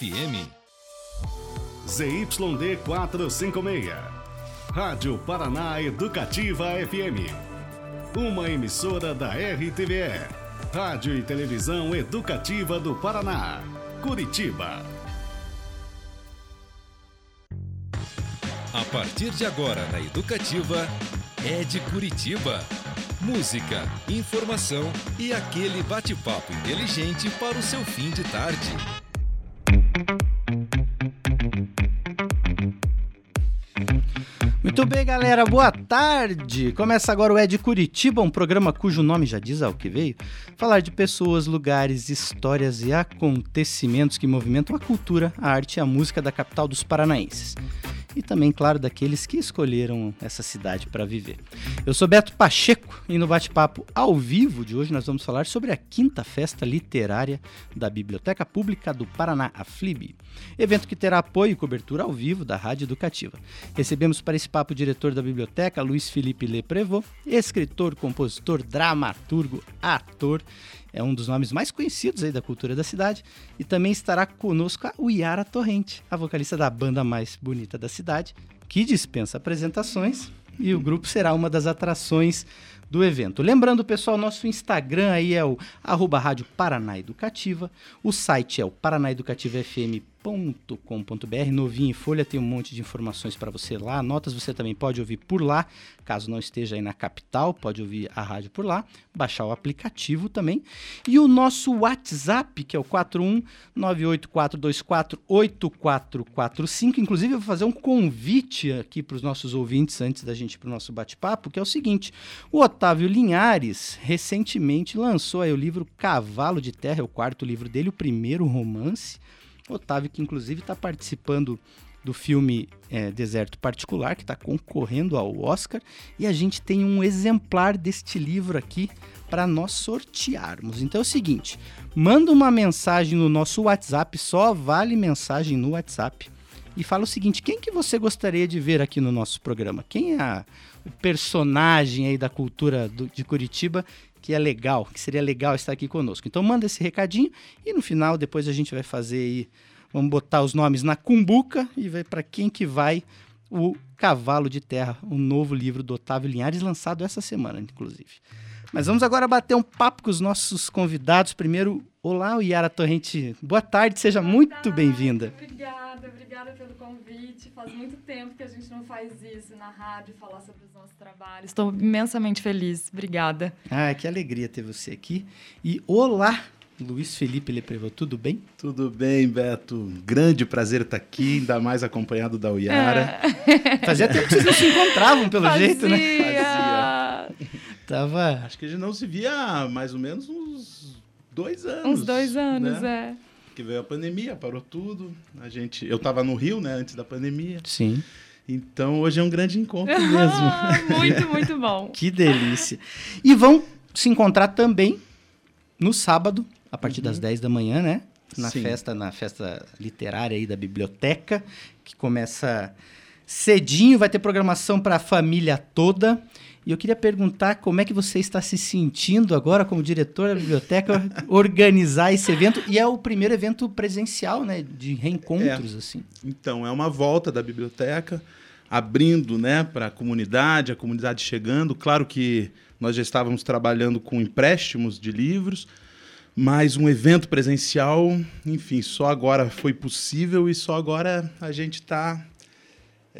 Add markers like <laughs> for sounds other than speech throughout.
FM. ZYD 456. Rádio Paraná Educativa FM. Uma emissora da RTVE. Rádio e Televisão Educativa do Paraná. Curitiba. A partir de agora na Educativa, é de Curitiba. Música, informação e aquele bate-papo inteligente para o seu fim de tarde. Muito bem, galera, boa tarde! Começa agora o Ed Curitiba, um programa cujo nome já diz ao que veio. Falar de pessoas, lugares, histórias e acontecimentos que movimentam a cultura, a arte e a música da capital dos paranaenses e também, claro, daqueles que escolheram essa cidade para viver. Eu sou Beto Pacheco e no bate-papo ao vivo de hoje nós vamos falar sobre a quinta festa literária da Biblioteca Pública do Paraná, a FLIB, evento que terá apoio e cobertura ao vivo da Rádio Educativa. Recebemos para esse papo o diretor da biblioteca, Luiz Felipe Leprevot, escritor, compositor, dramaturgo, ator é um dos nomes mais conhecidos aí da cultura da cidade. E também estará conosco a Uiara Torrente, a vocalista da banda mais bonita da cidade, que dispensa apresentações. E o grupo será uma das atrações do evento. Lembrando, pessoal, nosso Instagram aí é o arroba Rádio Paraná Educativa. O site é o paranaeducativafm.com.br. Novinho em folha, tem um monte de informações para você lá. Notas você também pode ouvir por lá, caso não esteja aí na capital, pode ouvir a rádio por lá, baixar o aplicativo também. E o nosso WhatsApp, que é o 41984248445. Inclusive, eu vou fazer um convite aqui para os nossos ouvintes antes da gente ir para o nosso bate-papo, que é o seguinte: o Otávio Linhares recentemente lançou aí o livro Cavalo de Terra, é o quarto livro dele, o primeiro romance. Otávio, que inclusive está participando do filme é, Deserto Particular, que está concorrendo ao Oscar, e a gente tem um exemplar deste livro aqui para nós sortearmos. Então é o seguinte: manda uma mensagem no nosso WhatsApp, só vale mensagem no WhatsApp, e fala o seguinte: quem que você gostaria de ver aqui no nosso programa? Quem é a o personagem aí da cultura do, de Curitiba que é legal, que seria legal estar aqui conosco. Então manda esse recadinho e no final depois a gente vai fazer aí, vamos botar os nomes na cumbuca e ver para quem que vai o Cavalo de Terra, o um novo livro do Otávio Linhares lançado essa semana, inclusive. Mas vamos agora bater um papo com os nossos convidados. Primeiro, olá, Yara Torrente. Boa tarde, seja Boa muito bem-vinda. Obrigada, obrigada pelo convite. Faz muito tempo que a gente não faz isso na rádio, falar sobre os nossos trabalhos. Estou imensamente feliz. Obrigada. Ah, que alegria ter você aqui. E olá, Luiz Felipe Leprevot, tudo bem? Tudo bem, Beto. Grande prazer estar aqui, ainda mais acompanhado da Uyara. É. Fazia tempo que vocês não se encontravam, pelo Fazia. jeito, né? Fazia. Tava. Acho que a gente não se via há mais ou menos uns dois anos. Uns dois anos, né? é. Que veio a pandemia, parou tudo. A gente, eu estava no Rio, né, antes da pandemia. Sim. Então hoje é um grande encontro <laughs> mesmo. muito, muito bom. <laughs> Que delícia. E vão se encontrar também no sábado, a partir uhum. das 10 da manhã, né? Na Sim. festa, na festa literária aí da biblioteca, que começa cedinho, vai ter programação para a família toda. E eu queria perguntar como é que você está se sentindo agora como diretor da biblioteca <laughs> organizar esse evento e é o primeiro evento presencial, né, de reencontros é. assim. Então, é uma volta da biblioteca abrindo, né, para a comunidade, a comunidade chegando. Claro que nós já estávamos trabalhando com empréstimos de livros, mas um evento presencial, enfim, só agora foi possível e só agora a gente está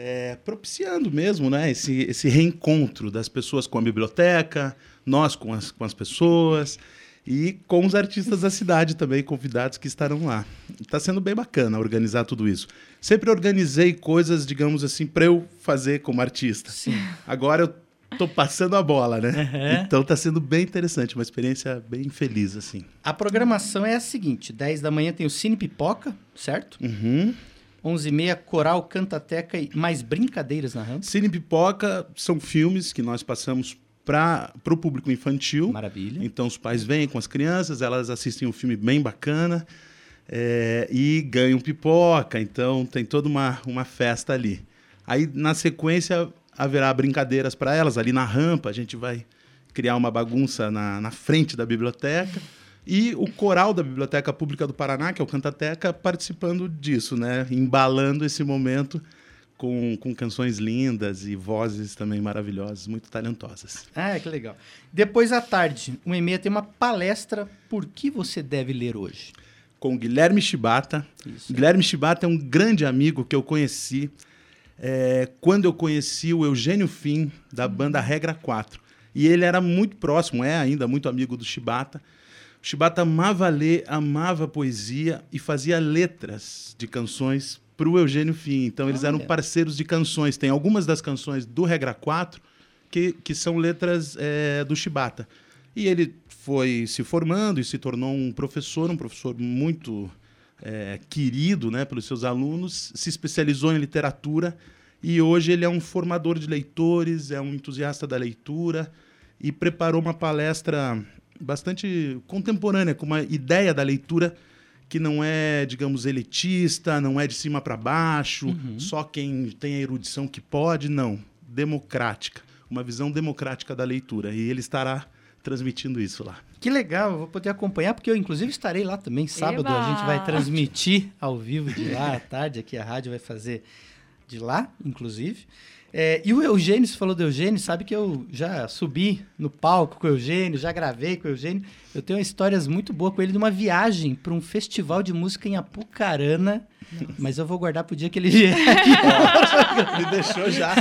é, propiciando mesmo né, esse, esse reencontro das pessoas com a biblioteca, nós com as, com as pessoas e com os artistas da cidade também, convidados que estarão lá. Está sendo bem bacana organizar tudo isso. Sempre organizei coisas, digamos assim, para eu fazer como artista. Sim. Agora eu tô passando a bola, né? Uhum. Então tá sendo bem interessante, uma experiência bem feliz, assim. A programação é a seguinte: 10 da manhã tem o Cine Pipoca, certo? Uhum. 11h30, Coral, Cantateca e mais brincadeiras na rampa. Cine Pipoca são filmes que nós passamos para o público infantil. Maravilha. Então os pais vêm com as crianças, elas assistem um filme bem bacana é, e ganham pipoca. Então tem toda uma, uma festa ali. Aí na sequência haverá brincadeiras para elas ali na rampa. A gente vai criar uma bagunça na, na frente da biblioteca E o coral da Biblioteca Pública do Paraná, que é o Cantateca, participando disso, né? Embalando esse momento com, com canções lindas e vozes também maravilhosas, muito talentosas. Ah, que legal. Depois à tarde, o e-mail tem uma palestra Por que você deve ler hoje? Com Guilherme Chibata. Isso. Guilherme Chibata é um grande amigo que eu conheci é, quando eu conheci o Eugênio Fim, da banda Regra 4. E ele era muito próximo, é ainda muito amigo do Chibata. Chibata amava ler, amava poesia e fazia letras de canções para o Eugênio Fim. Então, eles eram Olha. parceiros de canções. Tem algumas das canções do Regra 4 que, que são letras é, do Chibata. E ele foi se formando e se tornou um professor, um professor muito é, querido né, pelos seus alunos, se especializou em literatura e hoje ele é um formador de leitores, é um entusiasta da leitura e preparou uma palestra bastante contemporânea, com uma ideia da leitura que não é, digamos, elitista, não é de cima para baixo, só quem tem a erudição que pode, não. Democrática. Uma visão democrática da leitura. E ele estará transmitindo isso lá. Que legal, eu vou poder acompanhar, porque eu inclusive estarei lá também. Sábado Eba! a gente vai transmitir ao vivo de lá à tarde, aqui a rádio vai fazer de lá, inclusive. É, e o Eugênio, você falou do Eugênio, sabe que eu já subi no palco com o Eugênio, já gravei com o Eugênio. Eu tenho histórias muito boas com ele de uma viagem para um festival de música em Apucarana. Mas eu vou guardar pro dia que ele vier aqui. <laughs> Me deixou já.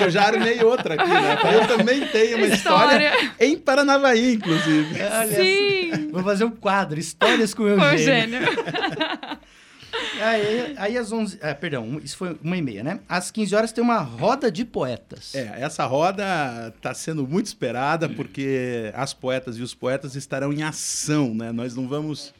eu já armei outra aqui, né? Eu também tenho uma história, História. em Paranavaí, inclusive. Olha Sim! Vou fazer um quadro, histórias com o Eugênio. Eugênio. <laughs> Aí, aí às 11... Ah, perdão, isso foi uma e meia, né? Às 15 horas tem uma roda de poetas. É, essa roda está sendo muito esperada porque as poetas e os poetas estarão em ação, né? Nós não vamos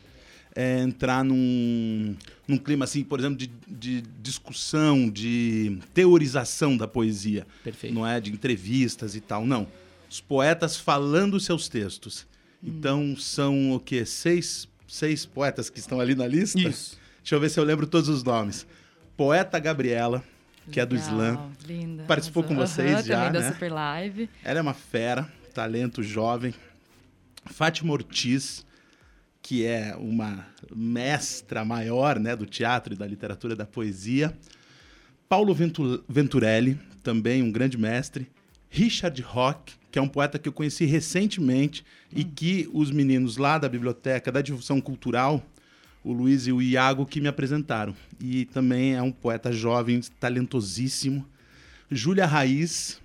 é, entrar num, num clima assim, por exemplo, de, de discussão, de teorização da poesia. Perfeito. Não é de entrevistas e tal, não. Os poetas falando seus textos. Então são o quê? Seis, seis poetas que estão ali na lista? Isso. Deixa eu ver se eu lembro todos os nomes. Poeta Gabriela, que é do Legal, Slam. Linda. Participou com vocês já, também da né? Super Live. Ela é uma fera, talento jovem. Fátima Ortiz, que é uma mestra maior né, do teatro e da literatura e da poesia. Paulo Ventu- Venturelli, também um grande mestre. Richard Rock, que é um poeta que eu conheci recentemente e que os meninos lá da biblioteca da difusão cultural, o Luiz e o Iago, que me apresentaram. E também é um poeta jovem, talentosíssimo. Júlia Raiz,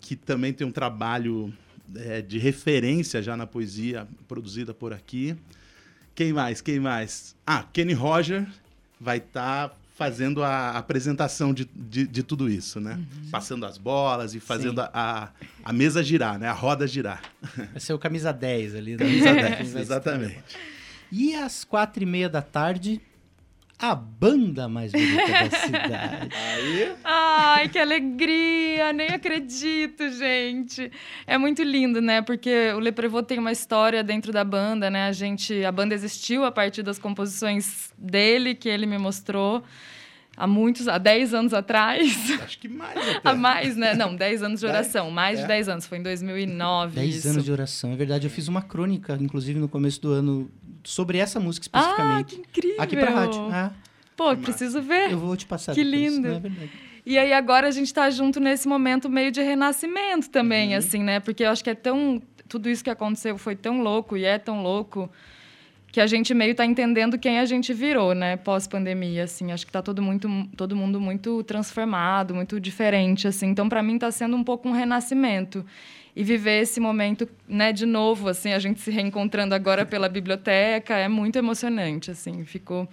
que também tem um trabalho é, de referência já na poesia produzida por aqui. Quem mais? Quem mais? Ah, Kenny Roger vai estar fazendo a apresentação de, de, de tudo isso, né? Passando as bolas e fazendo a, a, a mesa girar, né? A roda girar. Vai ser o camisa 10 ali. né? Camisa <laughs> 10, Vai estar. exatamente. E às quatro e meia da tarde, a banda mais bonita da <laughs> cidade. Aí, Ai, que alegria! Nem acredito, gente. É muito lindo, né? Porque o Le Prevot tem uma história dentro da banda, né? A gente, a banda existiu a partir das composições dele que ele me mostrou há muitos, há 10 anos atrás. acho que mais até. Há mais, né? Não, 10 anos de oração. Mais É? de 10 anos. Foi em 2009 10 isso. anos de oração, é verdade. Eu fiz uma crônica, inclusive, no começo do ano, sobre essa música Ah, especificamente. que incrível! Aqui pra rádio. Ah, Pô, preciso ver. eu vou te passar Que depois, lindo. É verdade. E aí agora a gente tá junto nesse momento meio de renascimento também, Uhum. assim, né? Porque eu acho que é tão... Tudo isso que aconteceu foi tão louco e é tão louco que a gente meio tá entendendo quem a gente virou, né? Pós-pandemia, assim. Acho que tá todo, muito, todo mundo muito transformado, muito diferente, assim. Então, para mim, tá sendo um pouco um renascimento. E viver esse momento, né, de novo, assim, a gente se reencontrando agora pela biblioteca, é muito emocionante, assim. Ficou...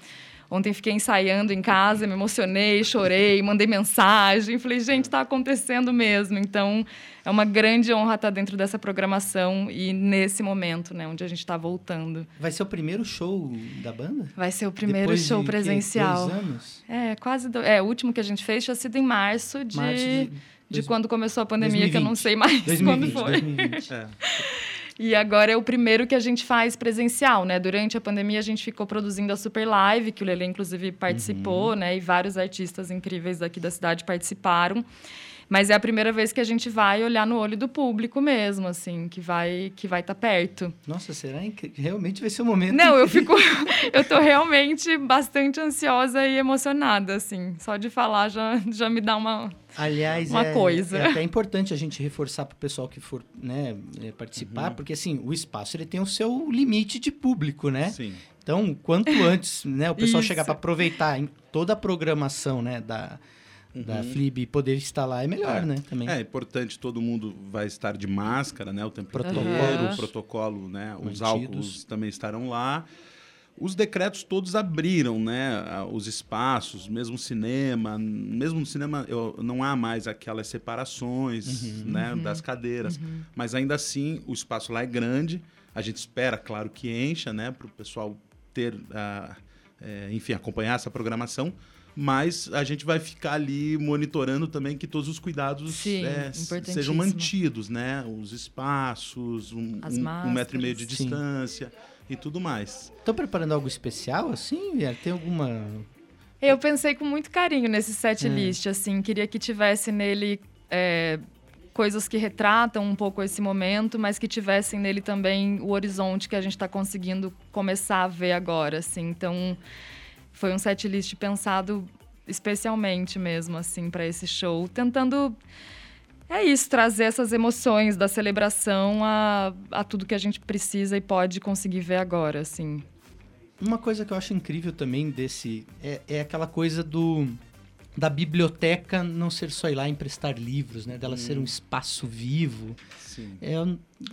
Ontem fiquei ensaiando em casa, me emocionei, chorei, mandei mensagem, falei, gente, está acontecendo mesmo. Então, é uma grande honra estar dentro dessa programação e nesse momento, né, onde a gente está voltando. Vai ser o primeiro show da banda? Vai ser o primeiro Depois de, show quê, presencial. dois anos? É, quase. Do... É, o último que a gente fez tinha sido em março de, Março de, de dois- quando começou a pandemia, que eu não 2020. sei mais 2020, quando foi. 2020. É. E agora é o primeiro que a gente faz presencial, né? Durante a pandemia a gente ficou produzindo a Super Live, que o Lele inclusive participou, né? E vários artistas incríveis daqui da cidade participaram. Mas é a primeira vez que a gente vai olhar no olho do público mesmo, assim, que vai que vai estar tá perto. Nossa, será que realmente vai ser o um momento? Não, eu fico <laughs> eu tô realmente bastante ansiosa e emocionada, assim. Só de falar já, já me dá uma Aliás, uma é, coisa. é até importante a gente reforçar para o pessoal que for né, é, participar, uhum. porque assim, o espaço ele tem o seu limite de público, né? Sim. Então, quanto antes né, o pessoal chegar para aproveitar toda a programação né, da, uhum. da Flib poder estar lá é melhor, é. né? Também. É importante, todo mundo vai estar de máscara, né? O tempo protocolo, inteiro, o protocolo, né? Os álcools também estarão lá. Os decretos todos abriram, né, os espaços, mesmo cinema, mesmo no cinema eu, não há mais aquelas separações, uhum, né, uhum, das cadeiras, uhum. mas ainda assim o espaço lá é grande. A gente espera, claro, que encha, né, para o pessoal ter, uh, é, enfim, acompanhar essa programação mas a gente vai ficar ali monitorando também que todos os cuidados Sim, é, sejam mantidos, né? Os espaços, um, um, um metro e meio de distância e tudo mais. Estão preparando algo especial assim? Tem alguma eu pensei com muito carinho nesse set é. list, assim, queria que tivesse nele é, coisas que retratam um pouco esse momento, mas que tivessem nele também o horizonte que a gente está conseguindo começar a ver agora, assim. Então, foi um set list pensado especialmente mesmo, assim, para esse show, tentando é isso, trazer essas emoções da celebração a, a tudo que a gente precisa e pode conseguir ver agora, assim. Uma coisa que eu acho incrível também desse é, é aquela coisa do da biblioteca não ser só ir lá emprestar livros, né? Dela hum. ser um espaço vivo. Sim. É,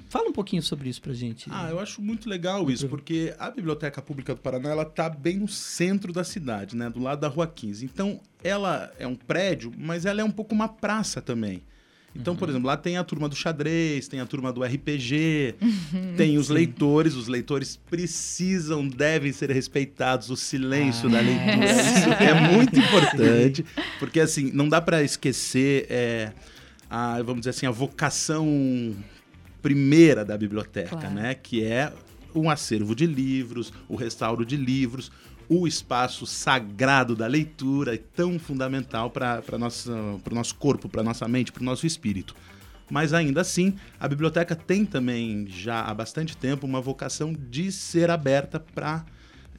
fala um pouquinho sobre isso pra gente. Ah, eu acho muito legal isso, porque a Biblioteca Pública do Paraná, ela tá bem no centro da cidade, né? Do lado da Rua 15. Então, ela é um prédio, mas ela é um pouco uma praça também. Então, uhum. por exemplo, lá tem a turma do xadrez, tem a turma do RPG, uhum, tem os sim. leitores. Os leitores precisam, devem ser respeitados. O silêncio ah. da leitura. Isso é muito importante, porque assim, não dá para esquecer, é, a, vamos dizer assim, a vocação primeira da biblioteca, claro. né? Que é um acervo de livros, o restauro de livros, o espaço sagrado da leitura é tão fundamental para o nosso corpo, para nossa mente, para o nosso espírito. Mas ainda assim, a biblioteca tem também, já há bastante tempo, uma vocação de ser aberta para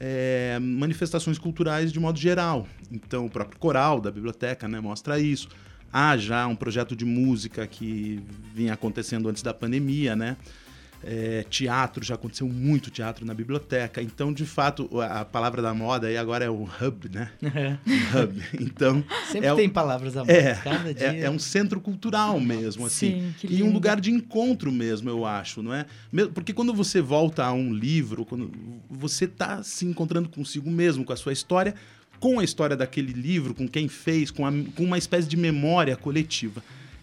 é, manifestações culturais de modo geral. Então, o próprio coral da biblioteca né, mostra isso. Há já um projeto de música que vinha acontecendo antes da pandemia, né? É, teatro, já aconteceu muito teatro na biblioteca. Então, de fato, a palavra da moda aí agora é o hub, né? É. hub. Então. Sempre é, tem palavras da moda. É, cada dia. É, é, um centro cultural mesmo, assim. Sim, e um lugar de encontro mesmo, eu acho, não é? Porque quando você volta a um livro, quando você está se encontrando consigo mesmo, com a sua história, com a história daquele livro, com quem fez, com, a, com uma espécie de memória coletiva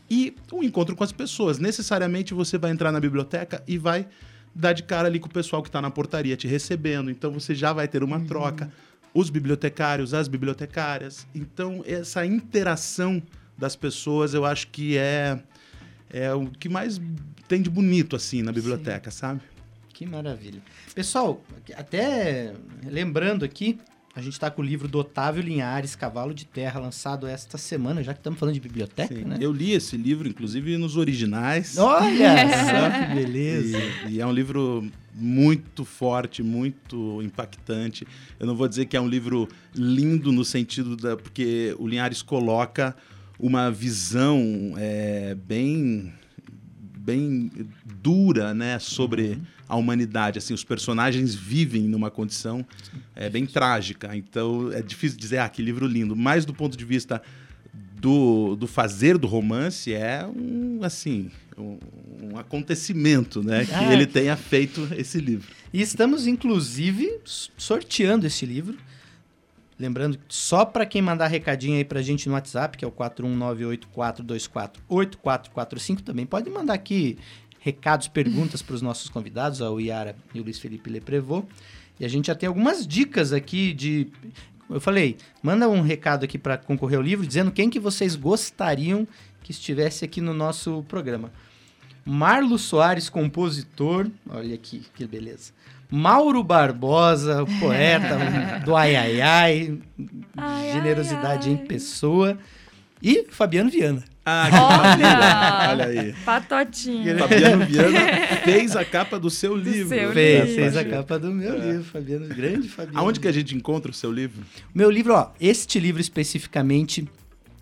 e o um encontro com as pessoas. Necessariamente você vai entrar na biblioteca e vai dar de cara ali com o pessoal que está na portaria te recebendo. Então você já vai ter uma uhum. troca. Os bibliotecários, as bibliotecárias. Então essa interação das pessoas eu acho que é, é o que mais tem de bonito assim na biblioteca, Sim. sabe? Que maravilha. Pessoal, até lembrando aqui, a gente está com o livro do Otávio Linhares, Cavalo de Terra, lançado esta semana, já que estamos falando de biblioteca, Sim. né? Eu li esse livro, inclusive, nos originais. Olha só que beleza! E, e, é um livro muito forte, muito impactante. Eu não vou dizer que é um livro lindo no sentido da... Porque o Linhares coloca uma visão é, bem bem dura, né, sobre uhum. A humanidade. Assim, os personagens vivem numa condição é, bem trágica. Então é difícil dizer, ah, que livro lindo. Mas do ponto de vista do, do fazer do romance é um assim um, um acontecimento, né, que ah, ele tenha feito esse livro. E estamos inclusive sorteando esse livro. Lembrando, só para quem mandar recadinho aí para a gente no WhatsApp, que é o 41984248445, também pode mandar aqui recados, perguntas para os nossos convidados, o Iara e o Luiz Felipe Leprevô. E a gente já tem algumas dicas aqui de... Eu falei, manda um recado aqui para concorrer ao livro, dizendo quem que vocês gostariam que estivesse aqui no nosso programa. Marlo Soares, compositor, olha aqui, que beleza. Mauro Barbosa, o poeta do ai ai ai, ai generosidade ai, ai. em pessoa. e Fabiano Viana. Ah, que Olha! Olha aí. Patotinho. Fabiano Viana <laughs> fez a capa do seu livro. seu Fez, livro. fez a capa do meu livro, Fabiano, grande Fabiano. Aonde que a gente encontra o seu livro? Meu livro, ó, este livro especificamente,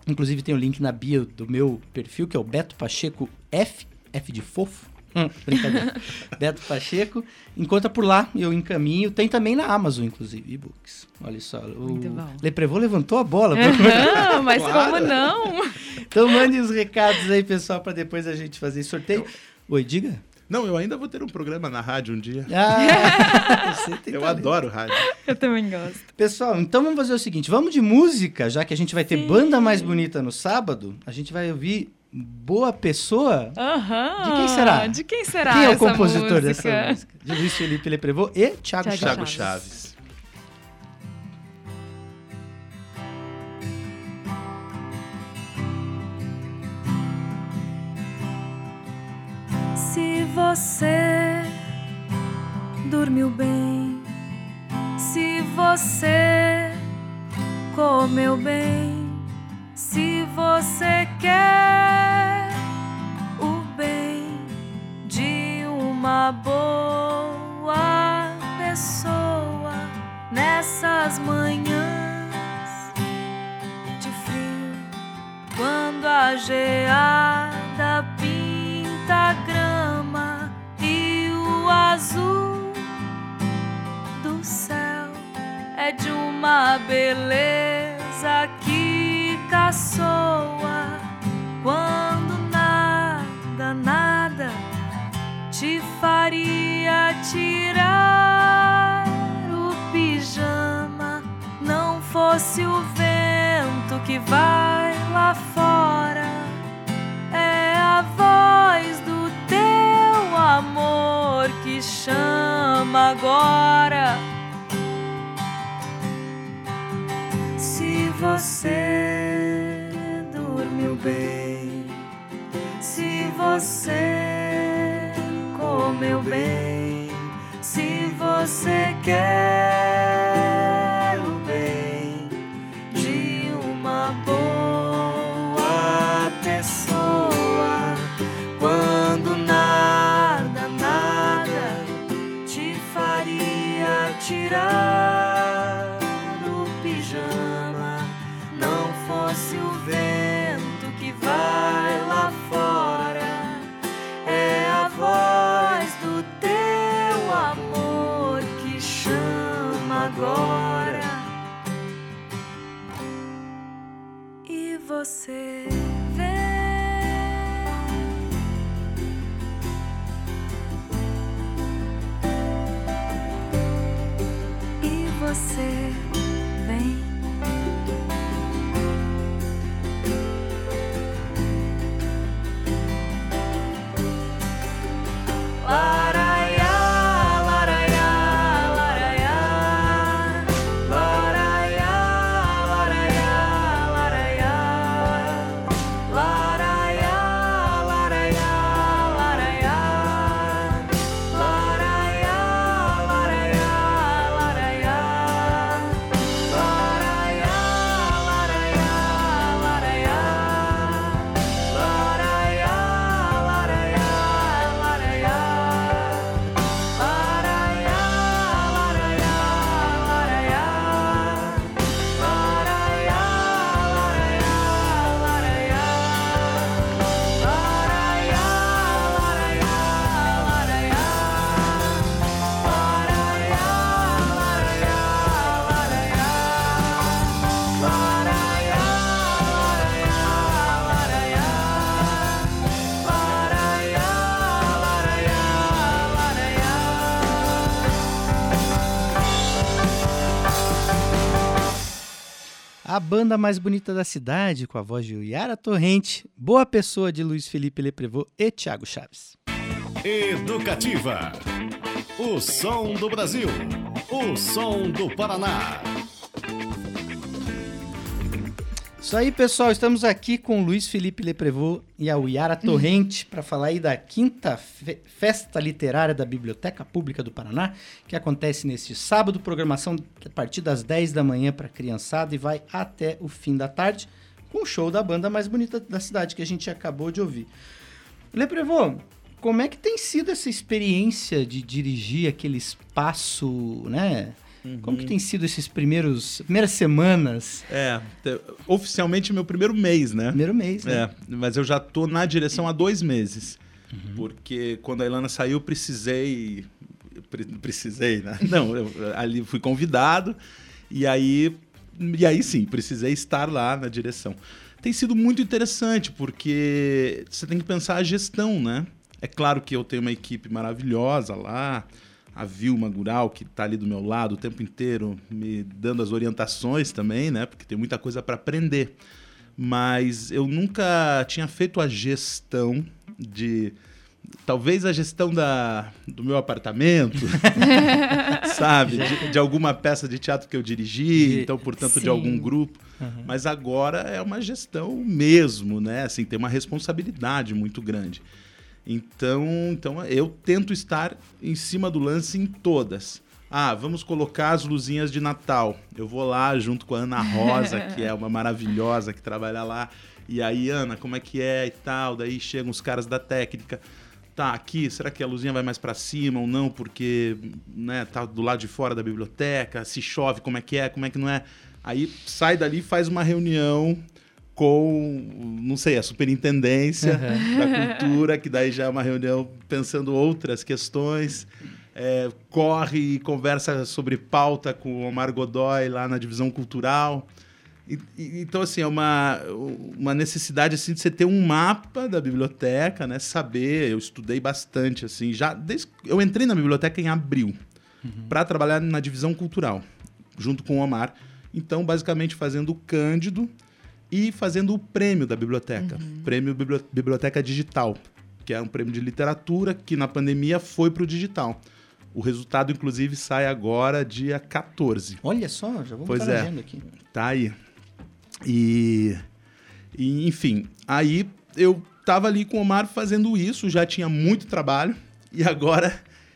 inclusive tem o link na bio do meu perfil, que é o Beto Pacheco F, F de fofo. Hum, brincadeira. <laughs> Beto Pacheco. Encontra por lá, eu encaminho. Tem também na Amazon, inclusive, e-books. Olha só. O Muito bom. Leprevô levantou a bola. Aham, <laughs> mas Claro. como não? então mande os recados aí, pessoal, para depois a gente fazer sorteio. Oi, diga. Não, eu ainda vou ter um programa na rádio um dia. Ah, <laughs> você tem Eu talento. adoro rádio. Eu também gosto. Pessoal, então vamos fazer o seguinte: vamos de música, já que a gente vai ter Sim. banda mais bonita no sábado. A gente vai ouvir Boa Pessoa. Aham. De quem será? De quem será Quem é o compositor música? dessa música? De Luiz Felipe Leprevô e Thiago, Thiago Chaves. Thiago Chaves. Chaves. Se você dormiu bem, se você comeu bem, se você quer o bem de uma boa pessoa nessas manhãs de frio, quando a geada pinta a grama e o azul do céu é de uma beleza que caçoa quando nada, nada te faria tirar o pijama. Não fosse o vento que vai lá fora banda mais bonita da cidade, com a voz de Yara Torrente, Boa Pessoa de Luiz Felipe Leprevô e Thiago Chaves. Educativa. O som do Brasil. O som do Paraná. Isso aí, pessoal. Estamos aqui com Luiz Felipe Leprevô e a Yara Torrente para falar aí da quinta fe- festa literária da Biblioteca Pública do Paraná, que acontece neste sábado. Programação a partir das 10 da manhã para criançada e vai até o fim da tarde, com o show da banda mais bonita da cidade que a gente acabou de ouvir. Leprevô, como é que tem sido essa experiência de dirigir aquele espaço, né? Como que tem sido esses primeiros primeiras semanas, É, te- oficialmente meu primeiro mês, né? primeiro mês, né? É, mas eu já tô na direção há dois meses. Porque quando a Ilana saiu, eu precisei. pre- Precisei, né? <laughs> Não, eu ali fui convidado. E aí. E aí sim, precisei estar lá na direção. Tem sido muito interessante, porque você tem que pensar a gestão, né? É claro que eu tenho uma equipe maravilhosa lá, a Vilma Gural, que está ali do meu lado o tempo inteiro, me dando as orientações também, né? Porque tem muita coisa para aprender mas eu nunca tinha feito a gestão de talvez a gestão da, do meu apartamento, <laughs> sabe, de, de alguma peça de teatro que eu dirigi, De- então portanto de Sim. algum grupo, mas agora é uma gestão mesmo, né? Assim tem uma responsabilidade muito grande. Então, então eu tento estar em cima do lance em todas. Ah, vamos colocar as luzinhas de Natal. Eu vou lá junto com a Ana Rosa, que é uma maravilhosa que trabalha lá. E aí, Ana, como é que é e tal? Daí chegam os caras da técnica. Tá, aqui, será que a luzinha vai mais para cima ou não? Porque, né, tá do lado de fora da biblioteca. Se chove, como é que é? Como é que não é? Aí sai dali, faz uma reunião com, não sei, a superintendência da cultura, que daí já é uma reunião pensando outras questões. É, corre e conversa sobre pauta com o Omar Godoy lá na divisão cultural. E- e- então, assim, é uma, uma necessidade assim, de você ter um mapa da biblioteca, né? Saber, eu estudei bastante, assim, já desde eu entrei na biblioteca em abril para trabalhar na divisão cultural, junto com o Omar. Então, basicamente, fazendo o Cândido e fazendo o prêmio da biblioteca, prêmio Bibli- Biblioteca Digital, que é um prêmio de literatura que na pandemia foi para o digital. O resultado, inclusive, sai agora, dia 14. Olha só, já vamos Pois é. agenda aqui. Tá aí. E, e, enfim, aí eu tava ali com o Omar fazendo isso, já tinha muito trabalho, e agora.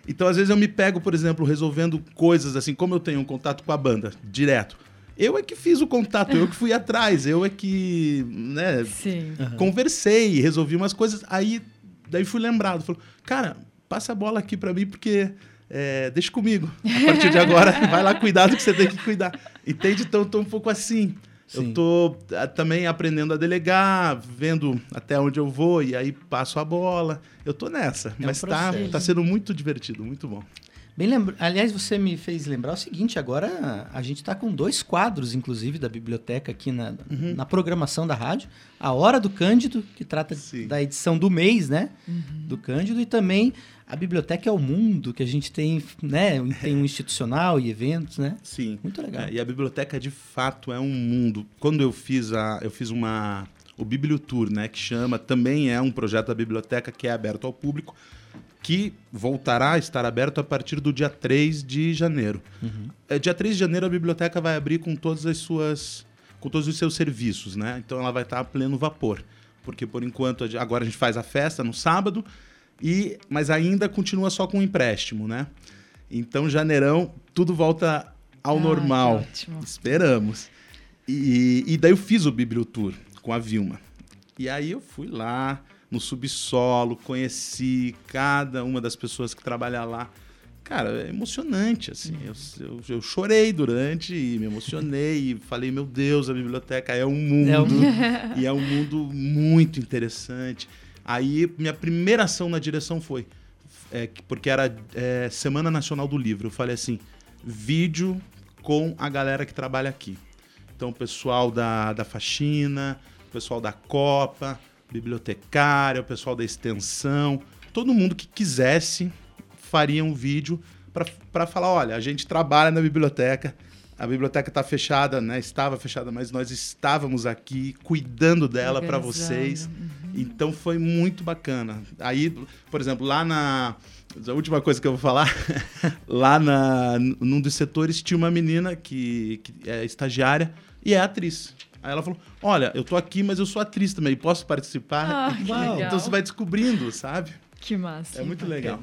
Então, às vezes, eu me pego, por exemplo, resolvendo coisas assim, como eu tenho um contato com a banda direto. Eu é que fiz o contato, eu que fui atrás, eu é que, né, Sim. conversei, resolvi umas coisas. Aí, daí fui lembrado, falou, cara, passa a bola aqui pra mim porque é, deixa comigo. A partir de agora, <laughs> vai lá cuidar do que você tem que cuidar. Entende? Então, eu tô um pouco assim. Sim. Eu tô também aprendendo a delegar, vendo até onde eu vou e aí passo a bola. Eu tô nessa, um mas tá, processo. tá sendo muito divertido, muito bom. Bem lembra... Aliás, você me fez lembrar o seguinte, agora a gente está com dois quadros, inclusive, da biblioteca aqui na, Uhum. na programação da rádio. A Hora do Cândido, que trata Sim. da edição do mês, né? Do Cândido, e também a Biblioteca é o Mundo, que a gente tem, né? Tem um <laughs> institucional e eventos, né? Sim. Muito legal. É, e a biblioteca de fato é um mundo. Quando eu fiz a, eu fiz uma o Bibliotour, né, que chama, também é um projeto da biblioteca que é aberto ao público, que voltará a estar aberto a partir do dia 3 de janeiro. É, dia 3 de janeiro a biblioteca vai abrir com todas as suas com todos os seus serviços, né? Então ela vai estar a pleno vapor, porque por enquanto agora a gente faz a festa no sábado e mas ainda continua só com empréstimo, né? Então janeirão tudo volta ao Ai, normal. Esperamos. E, e daí eu fiz o Bibliotour com a Vilma. E aí eu fui lá no subsolo, conheci cada uma das pessoas que trabalham lá. Cara, é emocionante, assim. Eu, eu, eu chorei durante e me emocionei e falei, meu Deus, a biblioteca é um mundo. É um <laughs> E é um mundo muito interessante. Aí, minha primeira ação na direção foi... é, que- porque era é, Semana Nacional do Livro. Eu falei assim, vídeo com a galera que trabalha aqui. Então, o pessoal da, da faxina, o pessoal da Copa, bibliotecária, o pessoal da extensão, todo mundo que quisesse faria um vídeo para falar, olha, a gente trabalha na biblioteca, a biblioteca está fechada, né? Estava fechada, mas nós estávamos aqui cuidando dela para vocês. Então foi muito bacana. Aí, por exemplo, lá na a última coisa que eu vou falar, <laughs> lá na, num dos setores tinha uma menina que, que é estagiária e é atriz. Aí ela falou: Olha, eu tô aqui, mas eu sou atriz também, posso participar? Ah, que Uau. legal. Então você vai descobrindo, sabe? Que massa. É muito legal.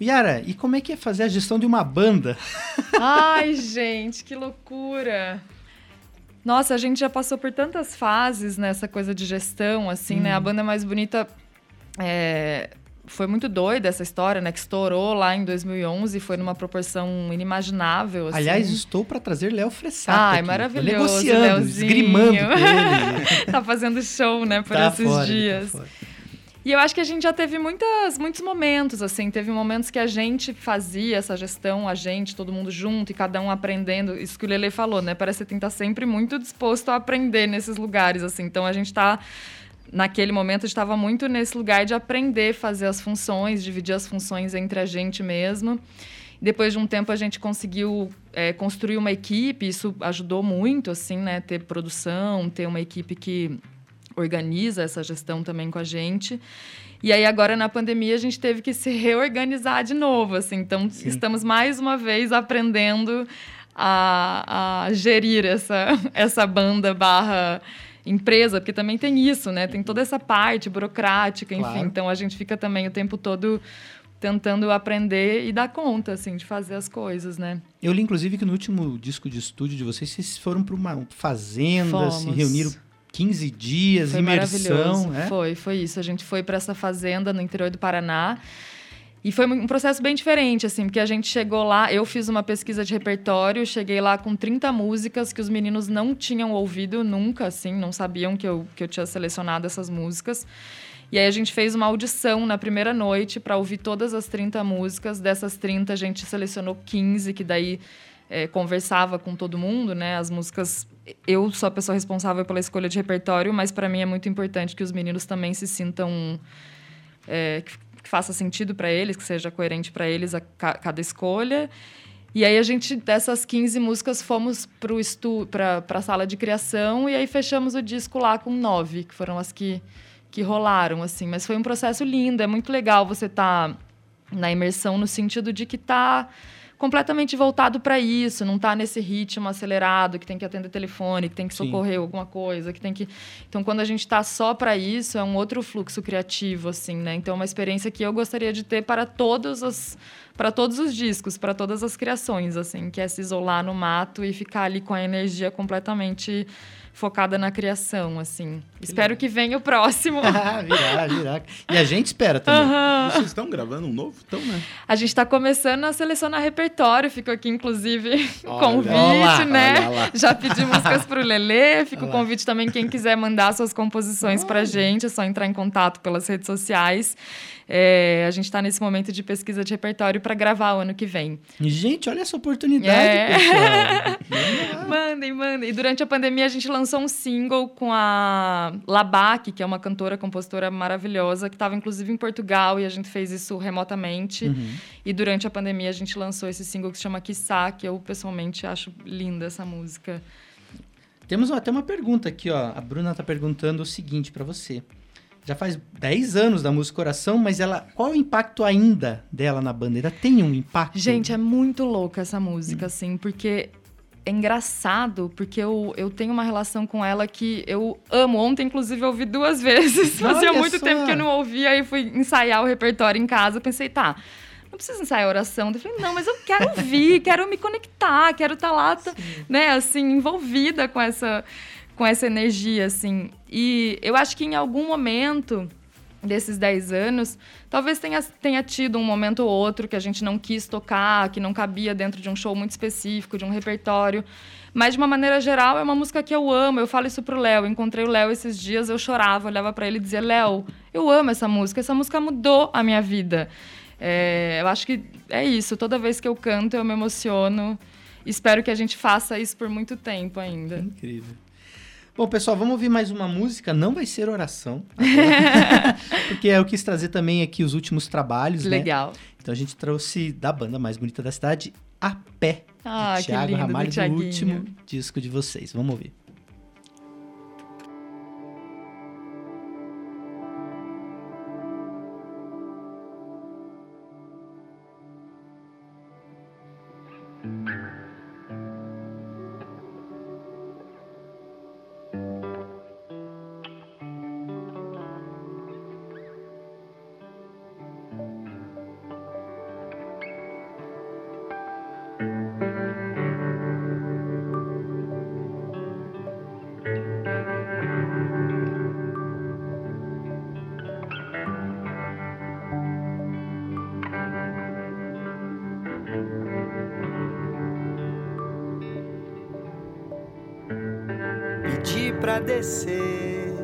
Yara, e como é que é fazer a gestão de uma banda? <laughs> Ai, gente, que loucura. Nossa, a gente já passou por tantas fases nessa coisa de gestão, assim, né? A banda mais bonita é, foi muito doida essa história, né? Que estourou lá em 2011, foi numa proporção inimaginável. Assim. Aliás, estou para trazer Léo Fressato. Ai, aqui. maravilhoso, Tô negociando, esgrimando ele. <laughs> tá fazendo show, né, por Tá esses fora, tá dias. E eu acho que a gente já teve muitas, muitos momentos, assim. Teve momentos que a gente fazia essa gestão, a gente, todo mundo junto, e cada um aprendendo. Isso que o Lele falou, né? Parece que tem que estar sempre muito disposto a aprender nesses lugares, assim. Então, a gente está... Naquele momento, a estava muito nesse lugar de aprender, fazer as funções, dividir as funções entre a gente mesmo. Depois de um tempo, a gente conseguiu é, construir uma equipe. Isso ajudou muito, assim, né? Ter produção, ter uma equipe que organiza essa gestão também com a gente. E aí agora na pandemia a gente teve que se reorganizar de novo, assim. Então estamos mais uma vez aprendendo a, a gerir essa <laughs> essa banda barra empresa, porque também tem isso, né? Tem toda essa parte burocrática, enfim. Claro. Então a gente fica também o tempo todo tentando aprender e dar conta, assim, de fazer as coisas, né? Eu li, inclusive, que no último disco de estúdio de vocês, vocês foram para uma fazenda, se Fomos. reuniram 15 dias, Foi imersão, maravilhoso. né? Foi, foi isso. A gente foi para essa fazenda no interior do Paraná. E foi um processo bem diferente, assim, porque a gente chegou lá, eu fiz uma pesquisa de repertório, cheguei lá com 30 músicas que os meninos não tinham ouvido nunca, assim, não sabiam que eu, que eu tinha selecionado essas músicas. E aí a gente fez uma audição na primeira noite para ouvir todas as 30 músicas. Dessas 30, a gente selecionou 15, que daí é, conversava com todo mundo, né? As músicas. Eu sou a pessoa responsável pela escolha de repertório, mas para mim é muito importante que os meninos também se sintam. é, que, faça sentido para eles, que seja coerente para eles a ca- cada escolha. E aí a gente, dessas 15 músicas, fomos para a sala de criação e aí fechamos o disco lá com nove, que foram as que, que rolaram, assim. Mas foi um processo lindo, é muito legal você estar na imersão no sentido de que tá completamente voltado para isso, não tá nesse ritmo acelerado que tem que atender telefone, que tem que Sim. socorrer alguma coisa, que tem que Então quando a gente tá só para isso, é um outro fluxo criativo assim, né? Então é uma experiência que eu gostaria de ter para todos os para todos os discos, para todas as criações, assim, que é se isolar no mato e ficar ali com a energia completamente focada na criação, assim. Espero que venha o próximo. <laughs> virar, virar. E a gente espera também. Vocês estão gravando um novo? Então, né? A gente está começando a selecionar repertório. Fica aqui, inclusive, <laughs> o convite, lá, né? Já pedi músicas pro Lelê. Fica o convite também, quem quiser mandar suas composições pra gente. É só entrar em contato pelas redes sociais. É, a gente está nesse momento de pesquisa de repertório para gravar o ano que vem. Gente, olha essa oportunidade, É. pessoal. <laughs> Mandem, mandem. E durante a pandemia a gente lançou um single com a Labac, que é uma cantora, compositora maravilhosa, que estava inclusive em Portugal e a gente fez isso remotamente. Uhum. E durante a pandemia a gente lançou esse single que se chama Quiçá, que eu pessoalmente acho linda essa música. Temos até uma pergunta aqui, ó. A Bruna tá perguntando o seguinte pra você. Já faz 10 anos da música Coração, mas ela, qual é o impacto ainda dela na banda? Ainda tem um impacto? Gente, é muito louca essa música, assim, porque é engraçado, porque eu, eu tenho uma relação com ela que eu amo. Ontem, inclusive, eu ouvi duas <laughs> vezes. Fazia muito só. tempo que eu não ouvia, aí fui ensaiar o repertório em casa. Pensei, tá, não preciso ensaiar a oração. Eu falei, não, mas eu quero ouvir, <laughs> quero me conectar, quero estar lá, tá- né, assim, envolvida com essa, com essa energia, assim. E eu acho que em algum momento desses 10 anos, talvez tenha, tenha tido um momento ou outro que a gente não quis tocar, que não cabia dentro de um show muito específico, de um repertório. Mas, de uma maneira geral, é uma música que eu amo. Eu falo isso pro Léo. Encontrei o Léo esses dias, eu chorava, olhava para ele e dizia: Léo, eu amo essa música. Essa música mudou a minha vida. É, eu acho que é isso. Toda vez que eu canto, eu me emociono. Espero que a gente faça isso por muito tempo ainda. Incrível. Bom, pessoal, vamos ouvir mais uma música. Não vai ser oração. <laughs> porque eu quis trazer também aqui os últimos trabalhos, né? Legal. Então a gente trouxe da banda mais bonita da cidade, A Pé. Ah, de Thiago lindo, do Ramalho, do último disco de vocês. Vamos ouvir. Pra descer.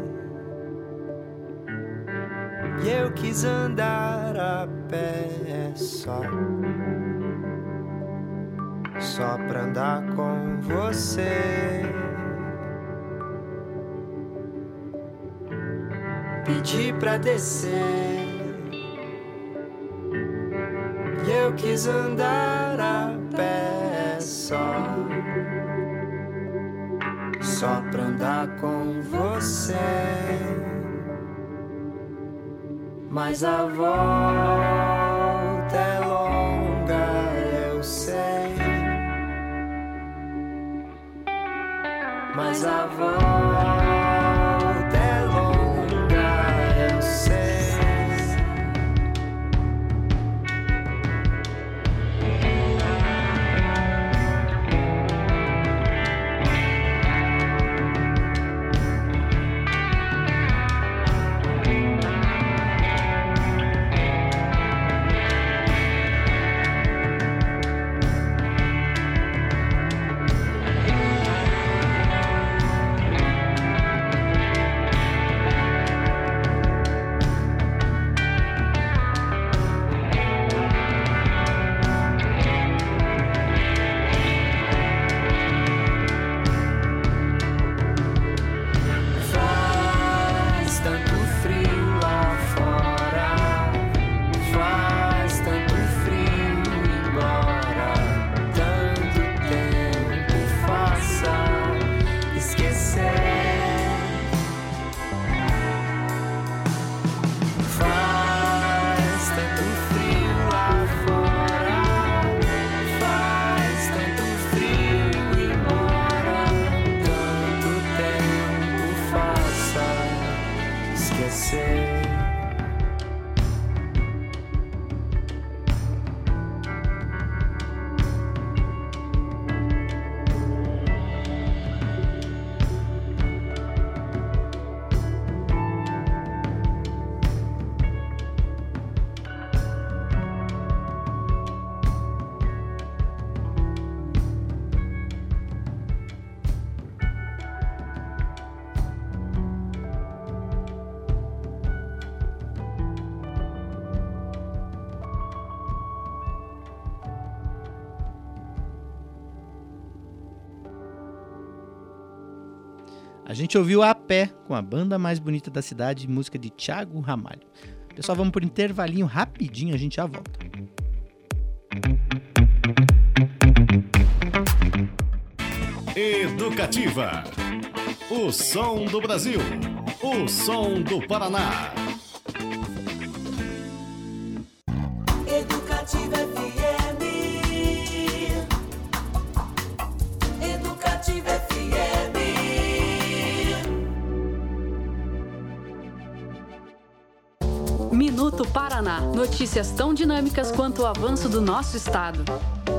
E eu quis andar a pé só. Só pra andar com você. Pedi pra descer. E eu quis andar a pé só. Só pra andar com você. Mas a volta é longa, eu sei. Mas a volta gente ouviu a pé com a banda mais bonita da cidade, música de Thiago Ramalho. Pessoal, vamos por intervalinho rapidinho, a gente já volta. Educativa. O som do Brasil. O som do Paraná. Notícias tão dinâmicas quanto o avanço do nosso estado.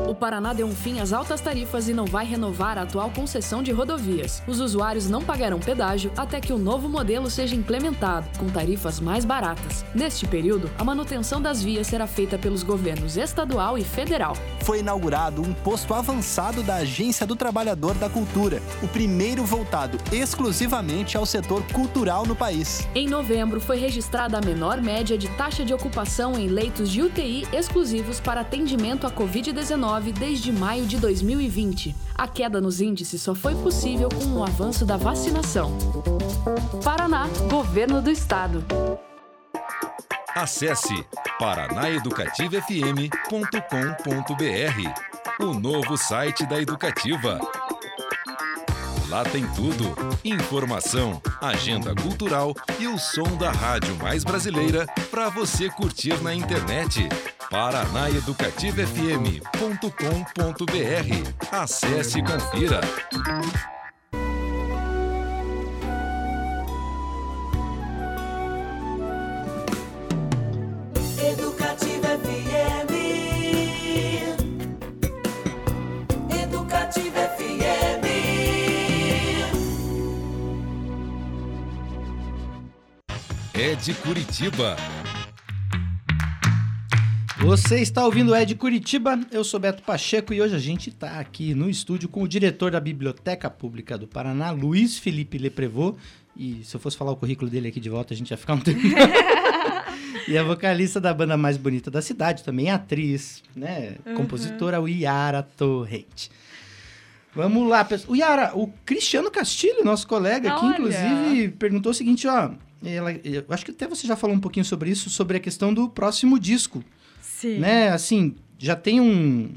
O Paraná deu um fim às altas tarifas e não vai renovar a atual concessão de rodovias. Os usuários não pagarão pedágio até que o novo modelo seja implementado, com tarifas mais baratas. Neste período, a manutenção das vias será feita pelos governos estadual e federal. foi inaugurado um posto avançado da Agência do Trabalhador da Cultura, o primeiro voltado exclusivamente ao setor cultural no país. Em novembro, foi registrada a menor média de taxa de ocupação em leitos de UTI exclusivos para atendimento à Covid-19 desde maio de 2020. A queda nos índices só foi possível com o avanço da vacinação. Paraná, Governo do Estado. Acesse paranaeducativafm.com.br, o novo site da Educativa. Lá tem tudo: informação, agenda cultural e o som da rádio mais brasileira para você curtir na internet. paranaeducativafm.com.br. Acesse e confira. É de Curitiba. Você está ouvindo o Ed Curitiba, eu sou Beto Pacheco e hoje a gente está aqui no estúdio com o diretor da Biblioteca Pública do Paraná, Luiz Felipe Leprevô. E se eu fosse falar o currículo dele aqui de volta, a gente ia ficar um tempo. <laughs> e a vocalista da banda mais bonita da cidade, também atriz, né? Uhum. Compositora, o Yara Torrente. Vamos lá, pessoal. O Yara, o Cristiano Castilho, nosso colega aqui, Olha. inclusive, perguntou o seguinte, ó. Ela, eu acho que até você já falou um pouquinho sobre isso, sobre a questão do próximo disco Sim. né? Assim, já tem um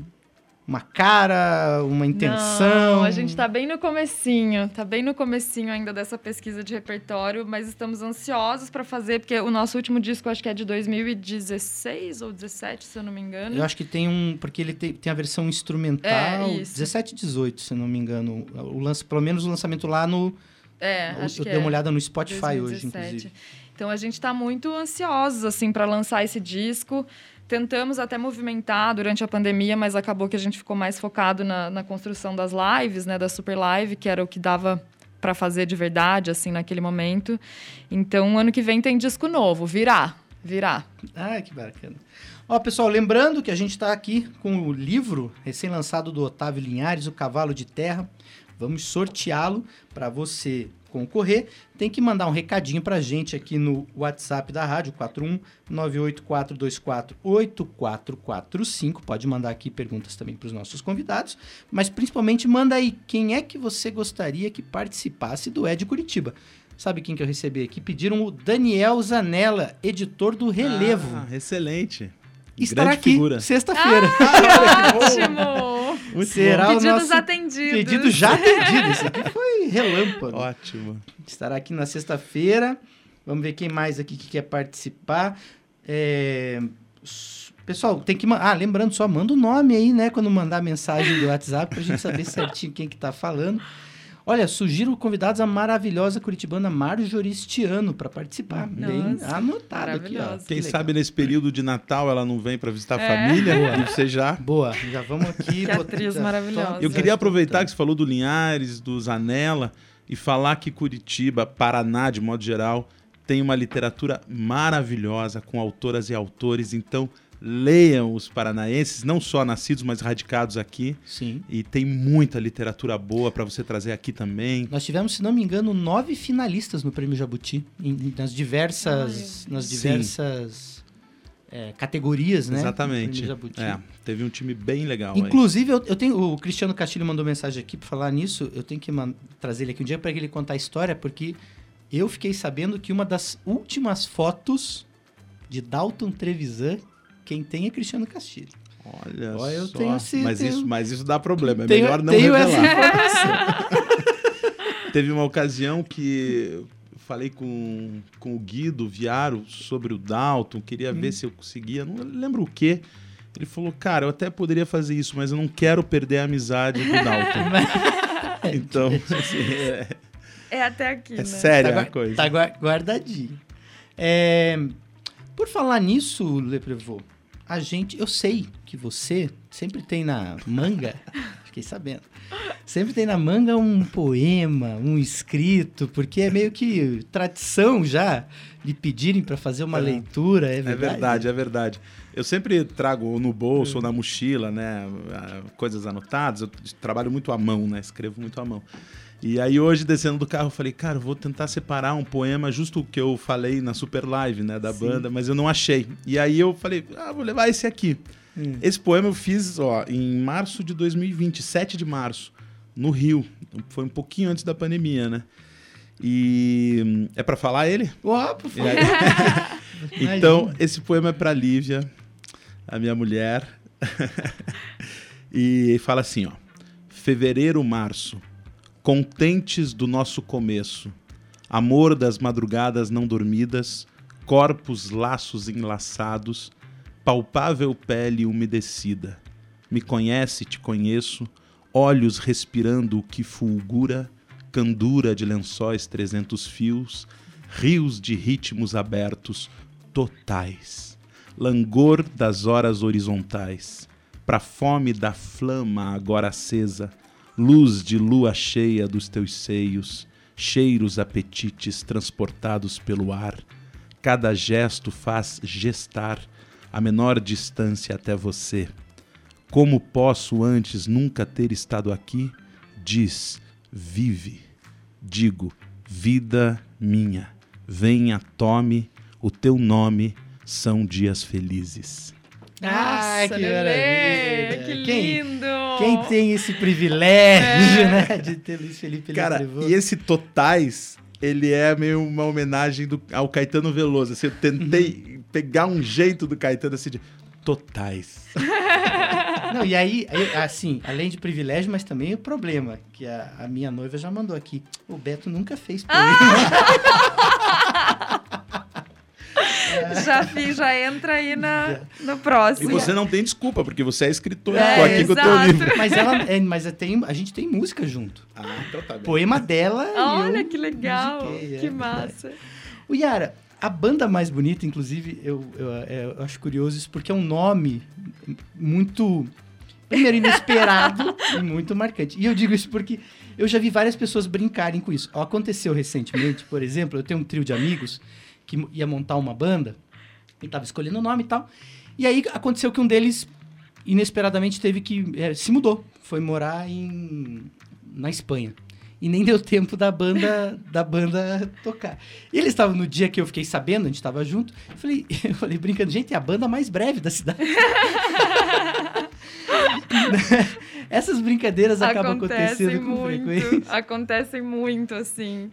uma cara, uma intenção. Não, a gente tá bem no comecinho, tá bem no comecinho ainda dessa pesquisa de repertório, mas estamos ansiosos para fazer, porque o nosso último disco acho que é de 2016 ou 17, se eu não me engano. Eu acho que tem um, porque ele tem, tem a versão instrumental, É, isso. 17 e 18, se não me engano. O lance, pelo menos o lançamento lá no É, eu, acho eu que dei é. uma olhada no Spotify hoje, 2017. inclusive. Então a gente está muito ansiosos assim para lançar esse disco. Tentamos até movimentar durante a pandemia, mas acabou que a gente ficou mais focado na, na construção das lives, né, da Super Live, que era o que dava para fazer de verdade assim naquele momento. Então ano que vem tem disco novo, virá, virá. Ah, que bacana. Ó, pessoal, lembrando que a gente está aqui com o livro recém-lançado do Otávio Linhares, O Cavalo de Terra. Vamos sorteá-lo para você concorrer. Tem que mandar um recadinho para a gente aqui no WhatsApp da rádio, 41 98424 8445. Pode mandar aqui perguntas também para os nossos convidados, mas principalmente manda aí quem é que você gostaria que participasse do Ed Curitiba. Sabe quem que eu recebi aqui? Pediram o Daniel Zanella, editor do Relevo. Ah, excelente. Estará Grande aqui figura. sexta-feira. <laughs> Ótimo. Muito Será bom. o Pedidos nosso atendidos. pedido já atendido. Esse aqui foi relâmpago. Ótimo. Estará aqui na sexta-feira. Vamos ver quem mais aqui que quer participar. É, Pessoal, tem que mandar. Ah, lembrando só, manda o nome aí, né? Quando mandar mensagem do WhatsApp pra gente saber certinho quem que tá falando. Olha, sugiro convidados a maravilhosa curitibana Marjorie Stiano para participar. Bem anotado aqui, ó. Que Quem legal. sabe nesse período de Natal ela não vem para visitar a É. família Boa. você já. Boa, já vamos aqui. Que atriz já- maravilhosa. Eu queria aproveitar que você falou do Linhares, do Zanella e falar que Curitiba, Paraná, de modo geral, tem uma literatura maravilhosa com autoras e autores. Então, leiam os paranaenses, não só nascidos, mas radicados aqui. Sim. E tem muita literatura boa para você trazer aqui também. Nós tivemos, se não me engano, nove finalistas no Prêmio Jabuti, em- nas diversas, nas Sim. diversas é, categorias, né? Exatamente. do Prêmio Jabuti. É, teve um time bem legal aí. Inclusive, eu, eu tenho, o Cristiano Castilho mandou mensagem aqui para falar nisso. Eu tenho que trazer ele aqui um dia para ele contar a história, porque eu fiquei sabendo que uma das últimas fotos de Dalton Trevisan, quem tem é Cristiano Castilho. Olha eu só. tenho esse- mas, tenho- isso, mas isso dá problema. É tenho melhor não tenho revelar. <laughs> Teve uma ocasião que eu falei com, com o Guido Viaro sobre o Dalton, queria ver se eu conseguia, não lembro o quê. Ele falou, cara, eu até poderia fazer isso, mas eu não quero perder a amizade do Dalton. <laughs> então, <laughs> assim, é, É até aqui, é né? séria Tá a coisa. Tá gua- guardadinho. É, por falar nisso, Leprevô, a gente, eu sei que você sempre tem na manga, <laughs> fiquei sabendo, sempre tem na manga um poema, um escrito, porque é meio que tradição já de pedirem para fazer uma É. leitura, é É verdade? verdade, é verdade. Eu sempre trago no bolso ou na mochila, né, coisas anotadas. Eu trabalho muito à mão, né, escrevo muito à mão. E aí hoje, descendo do carro, eu falei, cara, eu vou tentar separar um poema, justo o que eu falei na Super Live, né, da banda, mas eu não achei. E aí eu falei, ah, vou levar esse aqui. Hum. Esse poema eu fiz, ó, em março de 2020, 7 de março, no Rio. Foi um pouquinho antes da pandemia, né? E é pra falar ele? Ó, por favor. aí- <laughs> então, esse poema é para Lívia, a minha mulher. <laughs> e fala assim, ó: Fevereiro, março, contentes do nosso começo, amor das madrugadas não dormidas, corpos laços enlaçados, palpável pele umedecida. Me conhece, te conheço, olhos respirando o que fulgura, candura de lençóis trezentos fios, rios de ritmos abertos, totais, langor das horas horizontais, pra fome da flama agora acesa, luz de lua cheia dos teus seios, cheiros apetites transportados pelo ar, cada gesto faz gestar a menor distância até você. Como posso antes nunca ter estado aqui? Diz, vive. Digo, vida minha, venha, tome o teu nome, são dias felizes. Ah, Nossa, que Lelê, maravilha. que Quem- lindo! Quem tem esse privilégio, É. né, de ter Luiz Felipe Cara, Leprevô? e esse Totais, ele é meio uma homenagem do- ao Caetano Veloso. Assim, eu tentei pegar um jeito do Caetano assim de Totais. <laughs> Não, e aí, assim, além de privilégio, mas também o problema, que a, a minha noiva já mandou aqui. O Beto nunca fez <laughs> poema. <laughs> Já fiz, já entra aí na, no E próximo. você não tem desculpa, porque você é escritor. É, Tô aqui com o teu exato. livro. Mas, ela, é, mas é, tem, a gente tem música junto. Ah, então tá bem. Poema dela e Olha que legal, musiquei, é que verdade. massa. O Yara, a banda mais bonita, inclusive, eu, eu, é, eu acho curioso isso, porque é um nome muito, primeiro, inesperado <laughs> e muito marcante. E eu digo isso porque eu já vi várias pessoas brincarem com isso. Aconteceu recentemente, por exemplo, eu tenho um trio de amigos que ia montar uma banda e tava escolhendo o nome e tal. E aí aconteceu que um deles, inesperadamente, teve que... é, se mudou, foi morar em, na Espanha. E nem deu tempo da banda da banda tocar. E eles estavam no dia que eu fiquei sabendo, a gente estava junto. Eu falei, <laughs> eu falei brincando, gente, é a banda mais breve da cidade. <laughs> Essas brincadeiras acabam acontecendo com frequência. muito, acontecem muito, assim.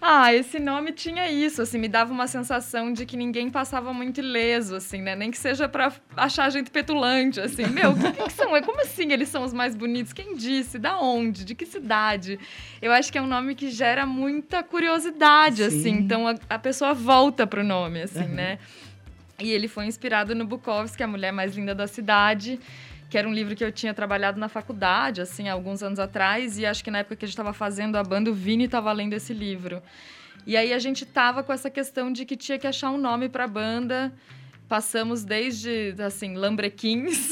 Ah, esse nome tinha isso, assim, me dava uma sensação de que ninguém passava muito ileso, assim, né? Nem que seja pra achar a gente petulante, assim. <laughs> Meu, o que, que, são? É Como assim eles são os mais bonitos? Quem disse? Da onde? De que cidade? Eu acho que é um nome que gera muita curiosidade, Sim. assim. Então a, a pessoa volta pro nome, assim, Uhum. né? E ele foi inspirado no Bukowski, a mulher mais linda da cidade, que era um livro que eu tinha trabalhado na faculdade, assim, há alguns anos atrás, e acho que na época que a gente estava fazendo a banda, o Vini estava lendo esse livro. E aí a gente tava com essa questão de que tinha que achar um nome para a banda. Passamos desde, assim, lambrequins,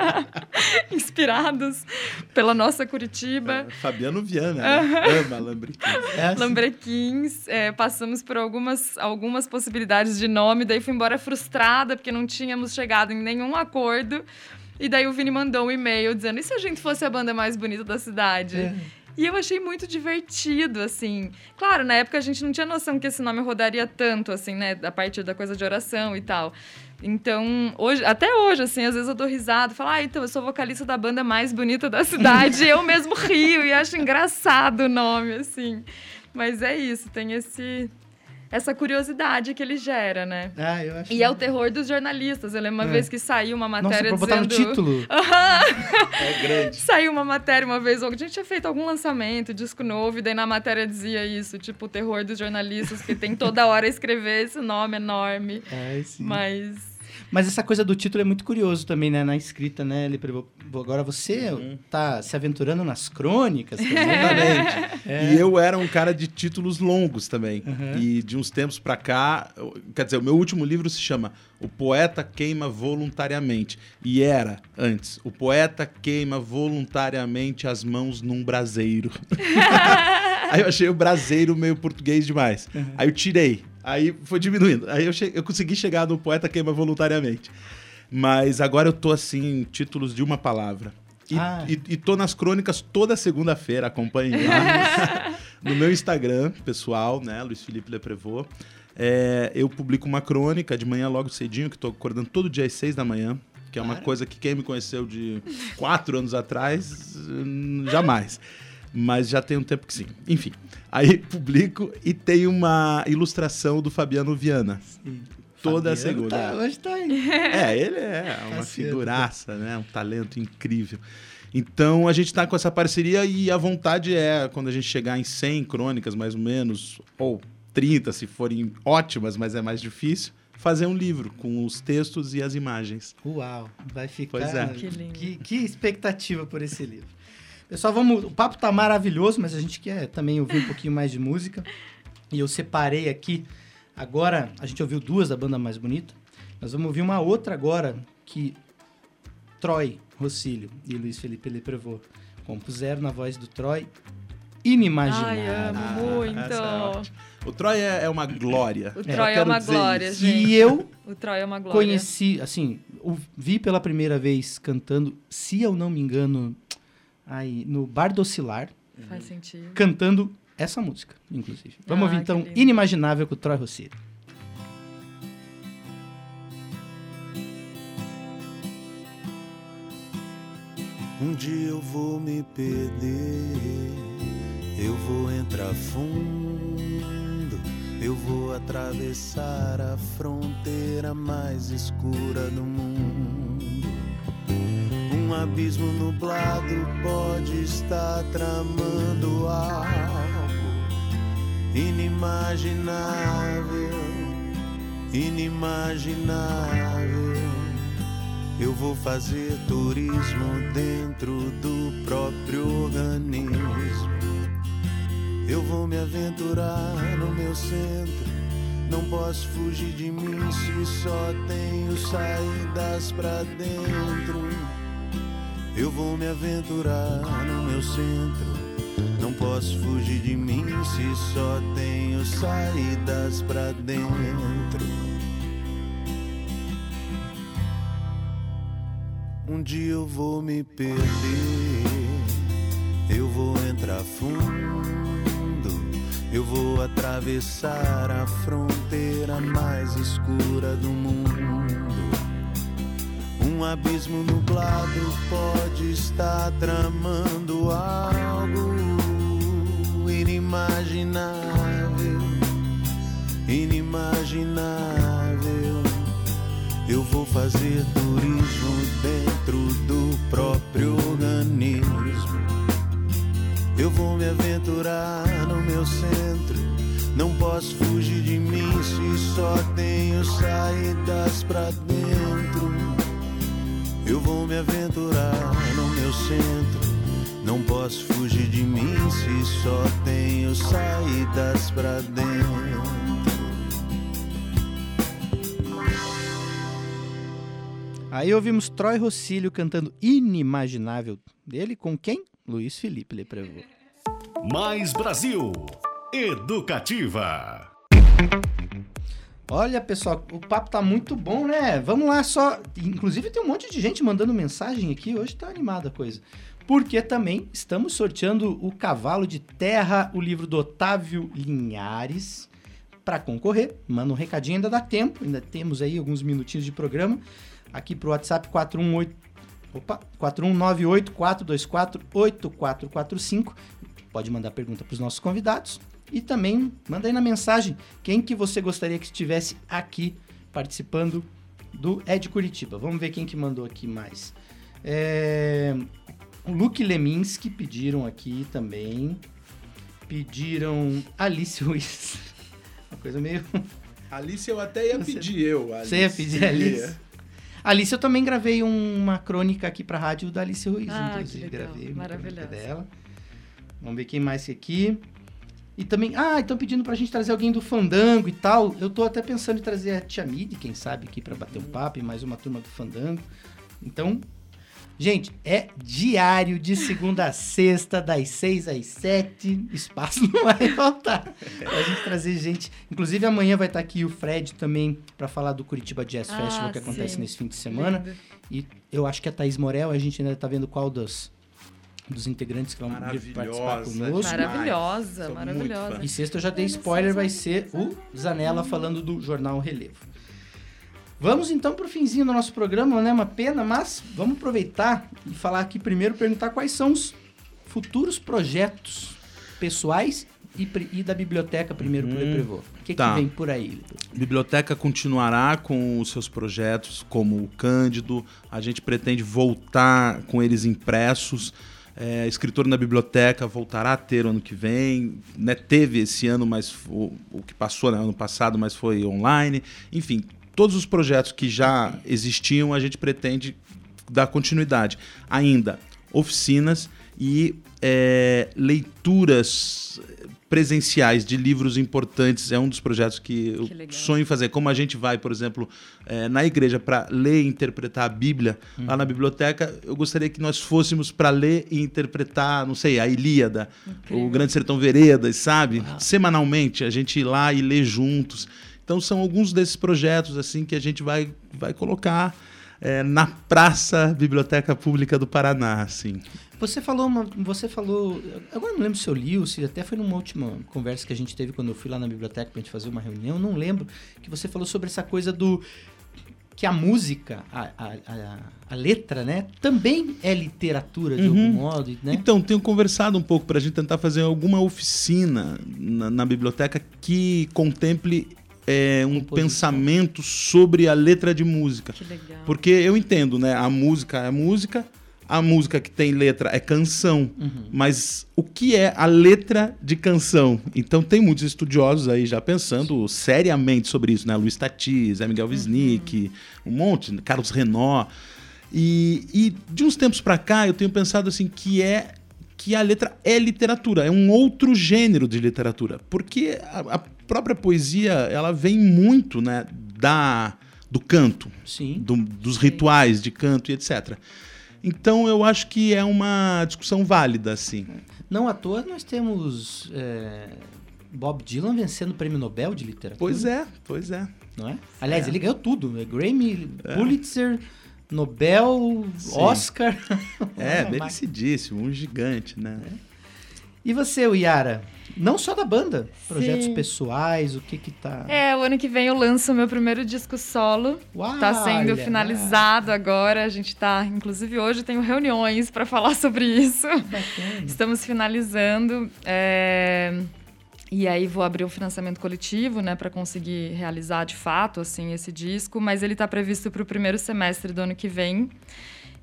<laughs> inspirados pela nossa Curitiba. É, Fabiano Viana, né? ama Lambriquim. É assim. Lambrequins, é, passamos por algumas, algumas possibilidades de nome, daí fui embora frustrada porque não tínhamos chegado em nenhum acordo. E daí o Vini mandou um e-mail dizendo: e se a gente fosse a banda mais bonita da cidade? É. E eu achei muito divertido, assim. Claro, na época a gente não tinha noção que esse nome rodaria tanto, assim, né? A partir da coisa de oração e tal. Então, hoje, até hoje, assim, às vezes eu dou risada, falo, ah, então eu sou vocalista da banda mais bonita da cidade. <laughs> eu mesmo rio e acho engraçado o nome, assim. Mas é isso, tem esse, essa curiosidade que ele gera, né? Ah, eu acho E é o terror dos jornalistas. Eu lembro uma É. vez que saiu uma Nossa, matéria pra botar no dizendo... título. <laughs> É grande. Saiu uma matéria uma vez, a gente tinha feito algum lançamento, disco novo, e daí na matéria dizia isso, tipo, o terror dos jornalistas, que tem toda hora escrever esse nome enorme. É, sim. Mas. Mas essa coisa do título é muito curioso também, né? Na escrita, né? Leprevô? Agora você Uhum. tá se aventurando nas crônicas. Exatamente. É. <laughs> E eu era um cara de títulos longos também. Uhum. E de uns tempos pra cá, quer dizer, o meu último livro se chama O Poeta Queima Voluntariamente. E era, antes, O Poeta Queima Voluntariamente as Mãos num Braseiro. <laughs> <laughs> Aí eu achei o braseiro meio português demais. Aí eu tirei. Aí foi diminuindo. Aí eu, eu consegui chegar no Poeta Queima Voluntariamente. Mas agora eu tô assim, em títulos de uma palavra. E, Ah. e, e tô nas crônicas toda segunda-feira, acompanhe lá. no <laughs> meu Instagram, pessoal, né? Luiz Felipe Leprevô. É, eu publico uma crônica de manhã logo cedinho, que tô acordando todo dia às seis da manhã. Que é uma coisa que quem me conheceu de quatro anos atrás, hum, jamais. Mas já tem um tempo que sim. Enfim, aí <laughs> publico e tem uma ilustração do Fabiano Viana. Toda Fabiano segunda. Tá, hoje tá aí. É, ele é uma Tá figuraça, né? Um talento incrível. Então a gente tá com essa parceria e a vontade é, quando a gente chegar em 100 crônicas, mais ou menos, ou 30, se forem ótimas, mas é mais difícil, fazer um livro com os textos e as imagens. Uau, vai ficar. Pois é. Que lindo. Que, que expectativa por esse livro. Pessoal, vamos. O papo tá maravilhoso, mas a gente quer também ouvir um pouquinho mais de música. E eu separei aqui. Agora, a gente ouviu duas da banda mais bonita. Nós vamos ouvir uma outra agora que Troy Rossílio e Luiz Felipe Leprevô compuseram na voz do Troy. Inimaginável. Ai, amo muito. essa é ótima. O Troy é, é uma glória. O Troy é quero uma dizer glória, isso. gente. E eu O Troy é uma glória. conheci, assim, o- vi pela primeira vez cantando, se eu não me engano, aí, no Bar do Oscilar, Faz sentido. cantando essa música, inclusive. Vamos Ah, ouvir então. Inimaginável com o Troy Rossini. Um dia eu vou me perder, eu vou entrar fundo, eu vou atravessar a fronteira mais escura do mundo. Um abismo nublado pode estar tramando algo inimaginável, inimaginável. Eu vou fazer turismo dentro do próprio organismo. Eu vou me aventurar no meu centro. Não posso fugir de mim se só tenho saídas pra dentro. Eu vou me aventurar no meu centro. Não posso fugir de mim se só tenho saídas pra dentro. Um dia eu vou me perder, eu vou entrar fundo, eu vou atravessar a fronteira mais escura do mundo. Um abismo nublado pode estar tramando algo inimaginável, inimaginável. Eu vou fazer turismo dentro do próprio organismo. Eu vou me aventurar no meu centro. Não posso fugir de mim se só tenho saídas pra dentro. Eu vou me aventurar no meu centro. Não posso fugir de mim se só tenho saídas pra dentro. Aí ouvimos Troy Rossílio cantando Inimaginável dele com quem? Luiz Felipe Leprevô. Mais Brasil. Educativa. Olha, pessoal, o papo tá muito bom, né? Vamos lá só. Inclusive tem um monte de gente mandando mensagem aqui. Hoje tá animada a coisa. Porque também estamos sorteando o Cavalo de Terra, o livro do Otávio Linhares. Para concorrer, manda um recadinho, ainda dá tempo. Ainda temos aí alguns minutinhos de programa. Aqui pro WhatsApp 418. Opa, 4198-424-8445. Pode mandar pergunta para os nossos convidados. E também manda aí na mensagem quem que você gostaria que estivesse aqui participando do Ed Curitiba. Vamos ver quem que mandou aqui mais. É, o Luke Leminski pediram aqui também. Pediram Alice Ruiz. <laughs> Uma coisa meio. <laughs> Alice eu até ia Você- pedir eu. Alice. Você ia pedir Alice? Alice, eu também gravei uma crônica aqui pra rádio da Alice Ruiz, Ah, que inclusive. legal. Gravei uma crônica Maravilhosa. dela. Vamos ver quem mais que aqui. E também, ah, estão pedindo pra gente trazer alguém do Fandango e tal. Eu tô até pensando em trazer a Tia Midi, quem sabe, aqui pra bater um papo e mais uma turma do Fandango. Então, gente, é diário de segunda a sexta, das seis às sete. Espaço <laughs> não vai faltar pra gente trazer gente. Inclusive, amanhã vai estar aqui o Fred também pra falar do Curitiba Jazz Ah, Festival que acontece sim. nesse fim de semana. Lindo. E eu acho que a Thaís Morel, a gente ainda tá vendo qual dos, dos integrantes que vão vir participar conosco. Maravilhosa, Sou maravilhosa. E sexta eu já dei spoiler, vai ser o Zanella falando do Jornal Relevo. Vamos então pro finzinho do nosso programa, né? Uma pena, mas vamos aproveitar e falar aqui primeiro, perguntar quais são os futuros projetos pessoais e, e da biblioteca primeiro pro Leprevô. O que, Tá. que vem por aí? Leprevô? Biblioteca continuará com os seus projetos, como o Cândido. A gente pretende voltar com eles impressos. É, escritor na biblioteca voltará a ter ano que vem. Né, teve esse ano, mas o, o que passou né, ano passado, mas foi online. Enfim, todos os projetos que já existiam, a gente pretende dar continuidade. Ainda, oficinas e é, leituras presenciais de livros importantes é um dos projetos que eu legal. sonho fazer. Como a gente vai, por exemplo, eh, na igreja para ler e interpretar a Bíblia, lá na biblioteca, eu gostaria que nós fôssemos para ler e interpretar, não sei, a Ilíada, o Grande Sertão Veredas, sabe? Semanalmente, a gente ir lá e ler juntos. Então são alguns desses projetos assim que a gente vai, vai colocar eh, na Praça Biblioteca Pública do Paraná, assim. Você falou, uma, você falou, agora não lembro se eu li ou se até foi numa última conversa que a gente teve quando eu fui lá na biblioteca pra gente fazer uma reunião, não lembro, que você falou sobre essa coisa do que a música, a, a, a, a letra, né, também é literatura de algum modo, né? Então, tenho conversado um pouco para a gente tentar fazer alguma oficina na, na biblioteca que contemple é, um Composição. pensamento sobre a letra de música. Que legal. Porque eu entendo, né? A música é música, a música que tem letra é canção, mas o que é a letra de canção? Então tem muitos estudiosos aí já pensando seriamente sobre isso, né? Luiz Tati, Zé Miguel Wisnik, um monte? Carlos Renó. E, e de uns tempos pra cá eu tenho pensado assim que é que a letra é literatura, é um outro gênero de literatura, porque a, a própria poesia ela vem muito, né, da do canto, Sim. do- dos rituais de canto e etc. Então eu acho que é uma discussão válida, assim. Não à toa nós temos é, Bob Dylan vencendo o prêmio Nobel de literatura. Pois é, pois é. Não é? Aliás, ele ganhou tudo. É Grammy, Pulitzer, Nobel, Oscar. É, <laughs> merecidíssimo, um gigante, né? E você, Yara? Não só da banda, projetos Sim. pessoais, o que que tá... É, o ano que vem eu lanço o meu primeiro disco solo. Uau, Tá sendo olha, finalizado agora. A gente tá, inclusive hoje tenho reuniões para falar <laughs> sobre isso. bacana. Estamos finalizando. é, E aí vou abrir o financiamento coletivo, né, para conseguir realizar de fato assim esse disco, mas ele está previsto para o primeiro semestre do ano que vem.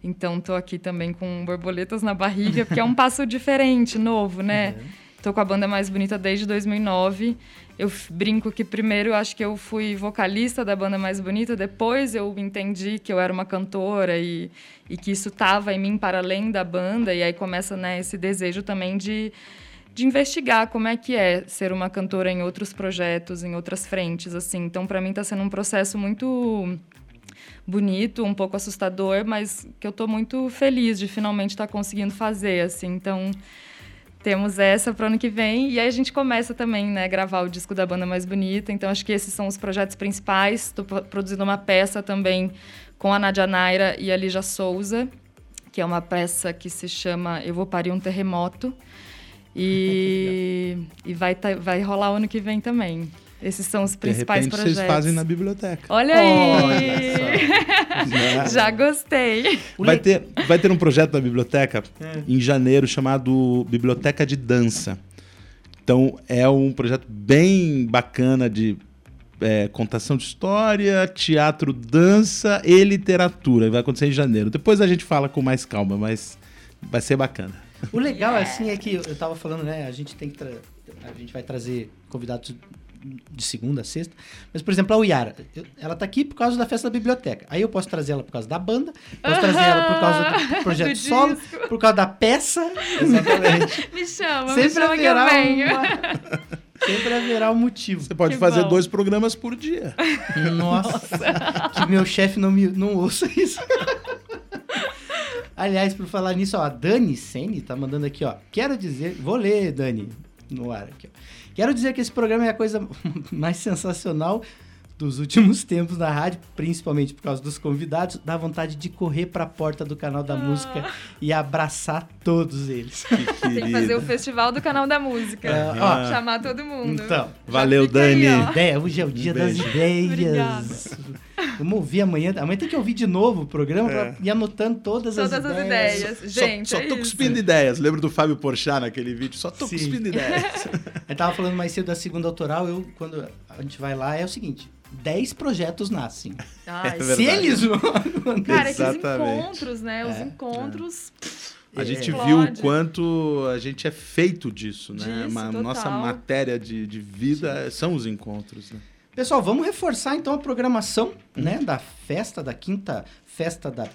Então tô aqui também com borboletas na barriga, porque é um passo <laughs> diferente, novo, né? Tô com a banda mais bonita desde 2009. Eu brinco que primeiro eu acho que eu fui vocalista da banda mais bonita, depois eu entendi que eu era uma cantora e, e que isso tava em mim para além da banda, e aí começa né, esse desejo também de, de investigar como é que é ser uma cantora em outros projetos, em outras frentes, assim. Então, para mim, está sendo um processo muito bonito, um pouco assustador, mas que eu estou muito feliz de finalmente estar conseguindo fazer, assim. Então, temos essa para o ano que vem e aí a gente começa também, né, gravar o disco da banda mais bonita. Então, acho que esses são os projetos principais. Estou produzindo uma peça também com a Nadia Naira e a Lígia Souza, que é uma peça que se chama Eu Vou Parir um Terremoto. E, <laughs> e vai, tá- vai rolar ano que vem também. Esses são os De principais repente projetos. vocês fazem na biblioteca. Olha aí! Né? <laughs> Já gostei. Vai ter, vai ter um projeto na biblioteca em janeiro chamado Biblioteca de Dança. Então é um projeto bem bacana de é, contação de história, teatro, dança e literatura. Vai acontecer em janeiro. Depois a gente fala com mais calma, mas vai ser bacana. O legal, assim, é que eu tava falando, né? A gente tem que. A gente vai trazer convidados de segunda a sexta. Mas, por exemplo, a Yara, eu- ela tá aqui por causa da festa da biblioteca. Aí eu posso trazer ela por causa da banda, posso trazer ela por causa do projeto Do <laughs> solo, disco. por causa da peça. Exatamente. <laughs> Me chama, me Sempre chama que eu haverá venho. uma... <laughs> Sempre haverá um motivo. Você pode Que fazer bom. dois programas por dia. Nossa, que meu chefe não, me, não ouça isso. Aliás, por falar nisso, ó, a Dani Sene tá mandando aqui, ó. Quero dizer, vou ler, Dani, no ar aqui, ó. Quero dizer que esse programa é a coisa <laughs> mais sensacional dos últimos tempos na rádio, principalmente por causa dos convidados. Dá vontade de correr pra porta do canal da música e abraçar todos eles. Que <laughs> Tem que fazer o festival do canal da música. É, ó. Chamar todo mundo. Então, Valeu, aí, Dani. ó. Ideia, hoje é o dia das beijo. ideias. Vamos ouvir amanhã. Amanhã tem que ouvir de novo o programa pra ir anotando todas, Todas as as ideias. ideias. Gente, só, só é tô isso. cuspindo ideias. Lembra do Fábio Porchat naquele vídeo? Só tô Sim. cuspindo ideias. <laughs> Eu tava falando mais cedo da segunda autoral, eu, quando a gente vai lá, é o seguinte: 10 projetos nascem. Ai, É Se eles não. <laughs> Cara, esses Exatamente. encontros, né? Os É. encontros. A gente Explode. viu o quanto a gente é feito disso, né? Disso, Ma- total. nossa matéria de, de vida são os encontros. Né? Pessoal, vamos reforçar então a programação né, da festa, da quinta festa da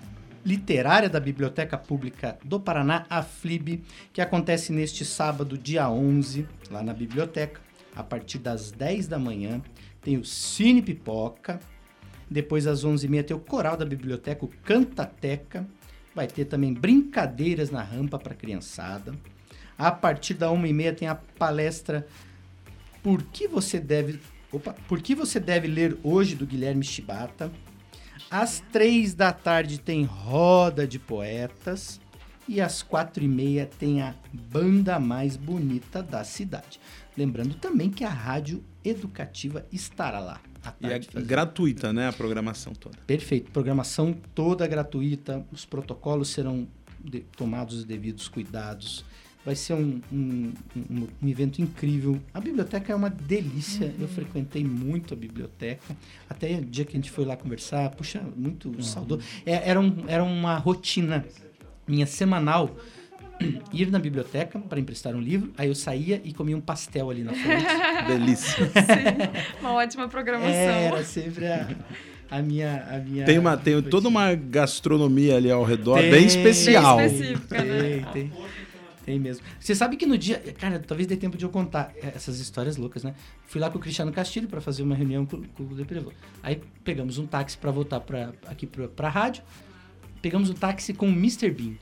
literária da Biblioteca Pública do Paraná, a FLIB, que acontece neste sábado, dia 11, lá na biblioteca, a partir das 10 da manhã. Tem o Cine Pipoca, depois às 11h30 tem o Coral da Biblioteca, o Cantateca. Vai ter também brincadeiras na rampa para criançada. A partir da 1h30 tem a palestra Por que você deve Opa, Por que você deve ler hoje do Guilherme Chibata? Às três da tarde tem Roda de Poetas. E às quatro e meia tem a Banda Mais Bonita da Cidade. Lembrando também que a Rádio Educativa estará lá. E é gratuita, né? A programação toda. Perfeito. Programação toda gratuita. Os protocolos serão de, tomados os devidos cuidados. Vai ser um, um, um, um, evento incrível. A biblioteca é uma delícia. Uhum. Eu frequentei muito a biblioteca. Até o dia que a gente foi lá conversar, puxa, muito uhum. saudoso. É, era, um, era uma rotina minha semanal <clears throat> ir na biblioteca para emprestar um livro, aí eu saía e comia um pastel ali na frente. <laughs> Delícia. Sim, uma ótima programação. Era sempre a, a minha, a minha. Tem uma, tem toda uma gastronomia ali ao redor tem, bem especial. Bem específica, tem, né? tem. Tem mesmo. Você sabe que no dia. Cara, talvez dê tempo de eu contar essas histórias loucas, né? Fui lá com o Cristiano Castilho para fazer uma reunião com, com o Deprevô. Aí pegamos um táxi para voltar pra, aqui para pra rádio pegamos o táxi com o Mr. Bean.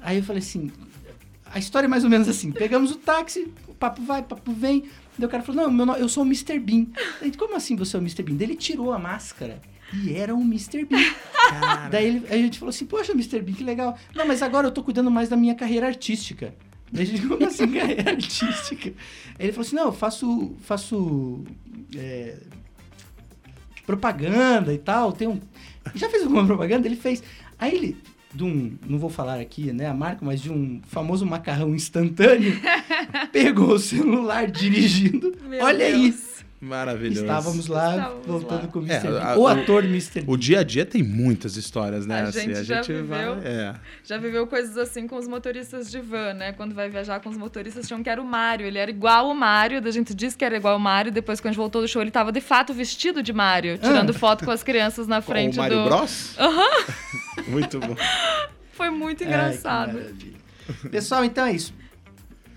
Aí eu falei assim, a história é mais ou menos assim, pegamos o táxi, o papo vai, o papo vem, daí o cara falou, não, meu nome, eu sou o Mr. Bean. Aí, como assim você é o Mr. Bean? Daí ele tirou a máscara e era o Mr. Bean. Cara. Daí ele, a gente falou assim, poxa, Mr. Bean, que legal. Não, mas agora eu tô cuidando mais da minha carreira artística. Daí a gente, como assim, <laughs> carreira artística? Aí ele falou assim, não, eu faço, faço é, propaganda e tal, tem um já fez alguma propaganda? Ele fez. Aí ele, de um, não vou falar aqui, né, a marca, mas de um famoso macarrão instantâneo, <laughs> pegou o celular dirigindo. Meu Olha Deus. isso. Maravilhoso. Estávamos lá, Estávamos voltando lá. com o Mr. É, a, o ator Mr. O dia a dia tem muitas histórias, né? A assim, gente, a já, gente viveu, vai, é. já viveu coisas assim com os motoristas de van, né? Quando vai viajar com os motoristas, tinham que era o Mário. Ele era igual o Mário, a gente disse que era igual o Mário. Depois, quando a gente voltou do show, ele estava de fato vestido de Mário, tirando ah. foto com as crianças na frente com o Mário do. Bros? Aham. Uhum. <laughs> muito bom. Foi muito engraçado. Ai, Pessoal, então é isso.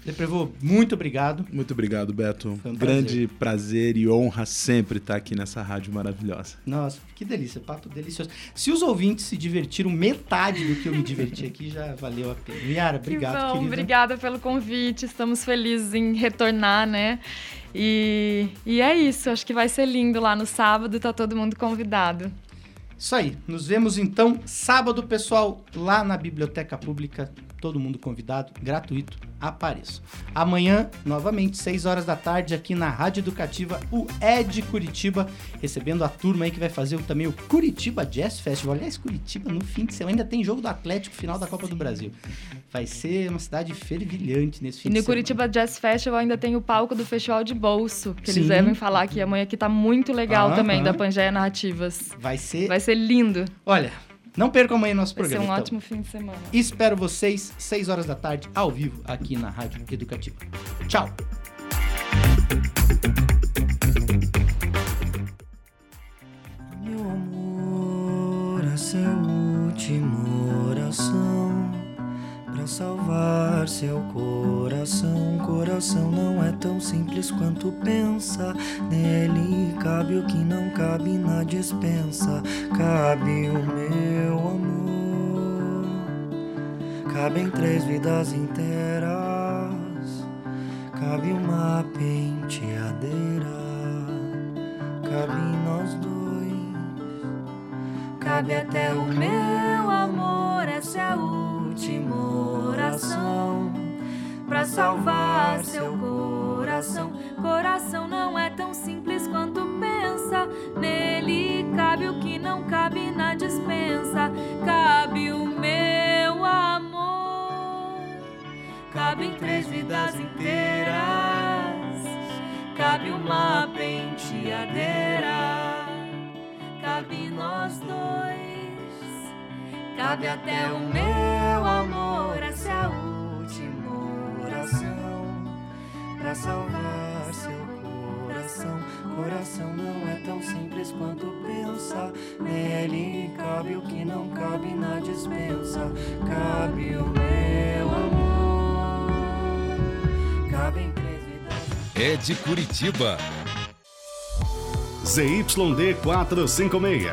Deprevô, muito obrigado. Muito obrigado, Beto. Um Grande prazer. prazer. e honra sempre estar aqui nessa rádio maravilhosa. Nossa, que delícia, papo delicioso. Se os ouvintes se divertiram metade do que eu me diverti aqui, já valeu a pena. Miara, obrigado, que bom, querida. Obrigada pelo convite. Estamos felizes em retornar, né? E, e é isso. Acho que vai ser lindo lá no sábado. Tá todo mundo convidado. Isso aí. Nos vemos então sábado, pessoal, lá na Biblioteca Pública. Todo mundo convidado, gratuito apareço. Amanhã, novamente, 6 horas da tarde, aqui na Rádio Educativa, o Ed Curitiba, recebendo a turma aí que vai fazer também o Curitiba Jazz Festival. Aliás, Curitiba, no fim de semana, ainda tem jogo do Atlético final da Copa do Brasil. Vai ser uma cidade fervilhante nesse fim e de semana. E no Curitiba Jazz Festival ainda tem o palco do Festival de Bolso, que Sim. eles devem falar que amanhã que tá muito legal ah, também, ah. da Pangeia Narrativas. Vai ser... Vai ser lindo. Olha, não percam amanhã nosso programa. Vai ser um então. ótimo fim de semana. Espero vocês, 6 horas da tarde, ao vivo, aqui na Rádio Educativa. Tchau! Seu coração. Coração não é tão simples quanto pensa. Nele cabe o que não cabe na dispensa. Cabe o meu amor. Cabem três vidas inteiras. Cabe uma penteadeira. Cabe nós dois. Cabe até o meu amor. Essa é a última oração salvar seu coração. Coração não é tão simples quanto pensa. Nele cabe o que não cabe na dispensa. Cabe o meu amor. Cabem três vidas inteiras. Cabe uma penteadeira. Cabe nós dois. Cabe até o meu oração para salvar seu coração. coração. Não é tão simples quanto pensar. Nele cabe o que não cabe na dispensa. Cabe o meu amor. Cabe em três vidas. É de Curitiba. ZYD 456.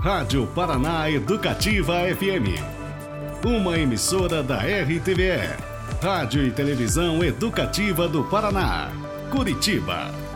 Rádio Paraná Educativa FM. Uma emissora da RTVE. Rádio e Televisão Educativa do Paraná. Curitiba.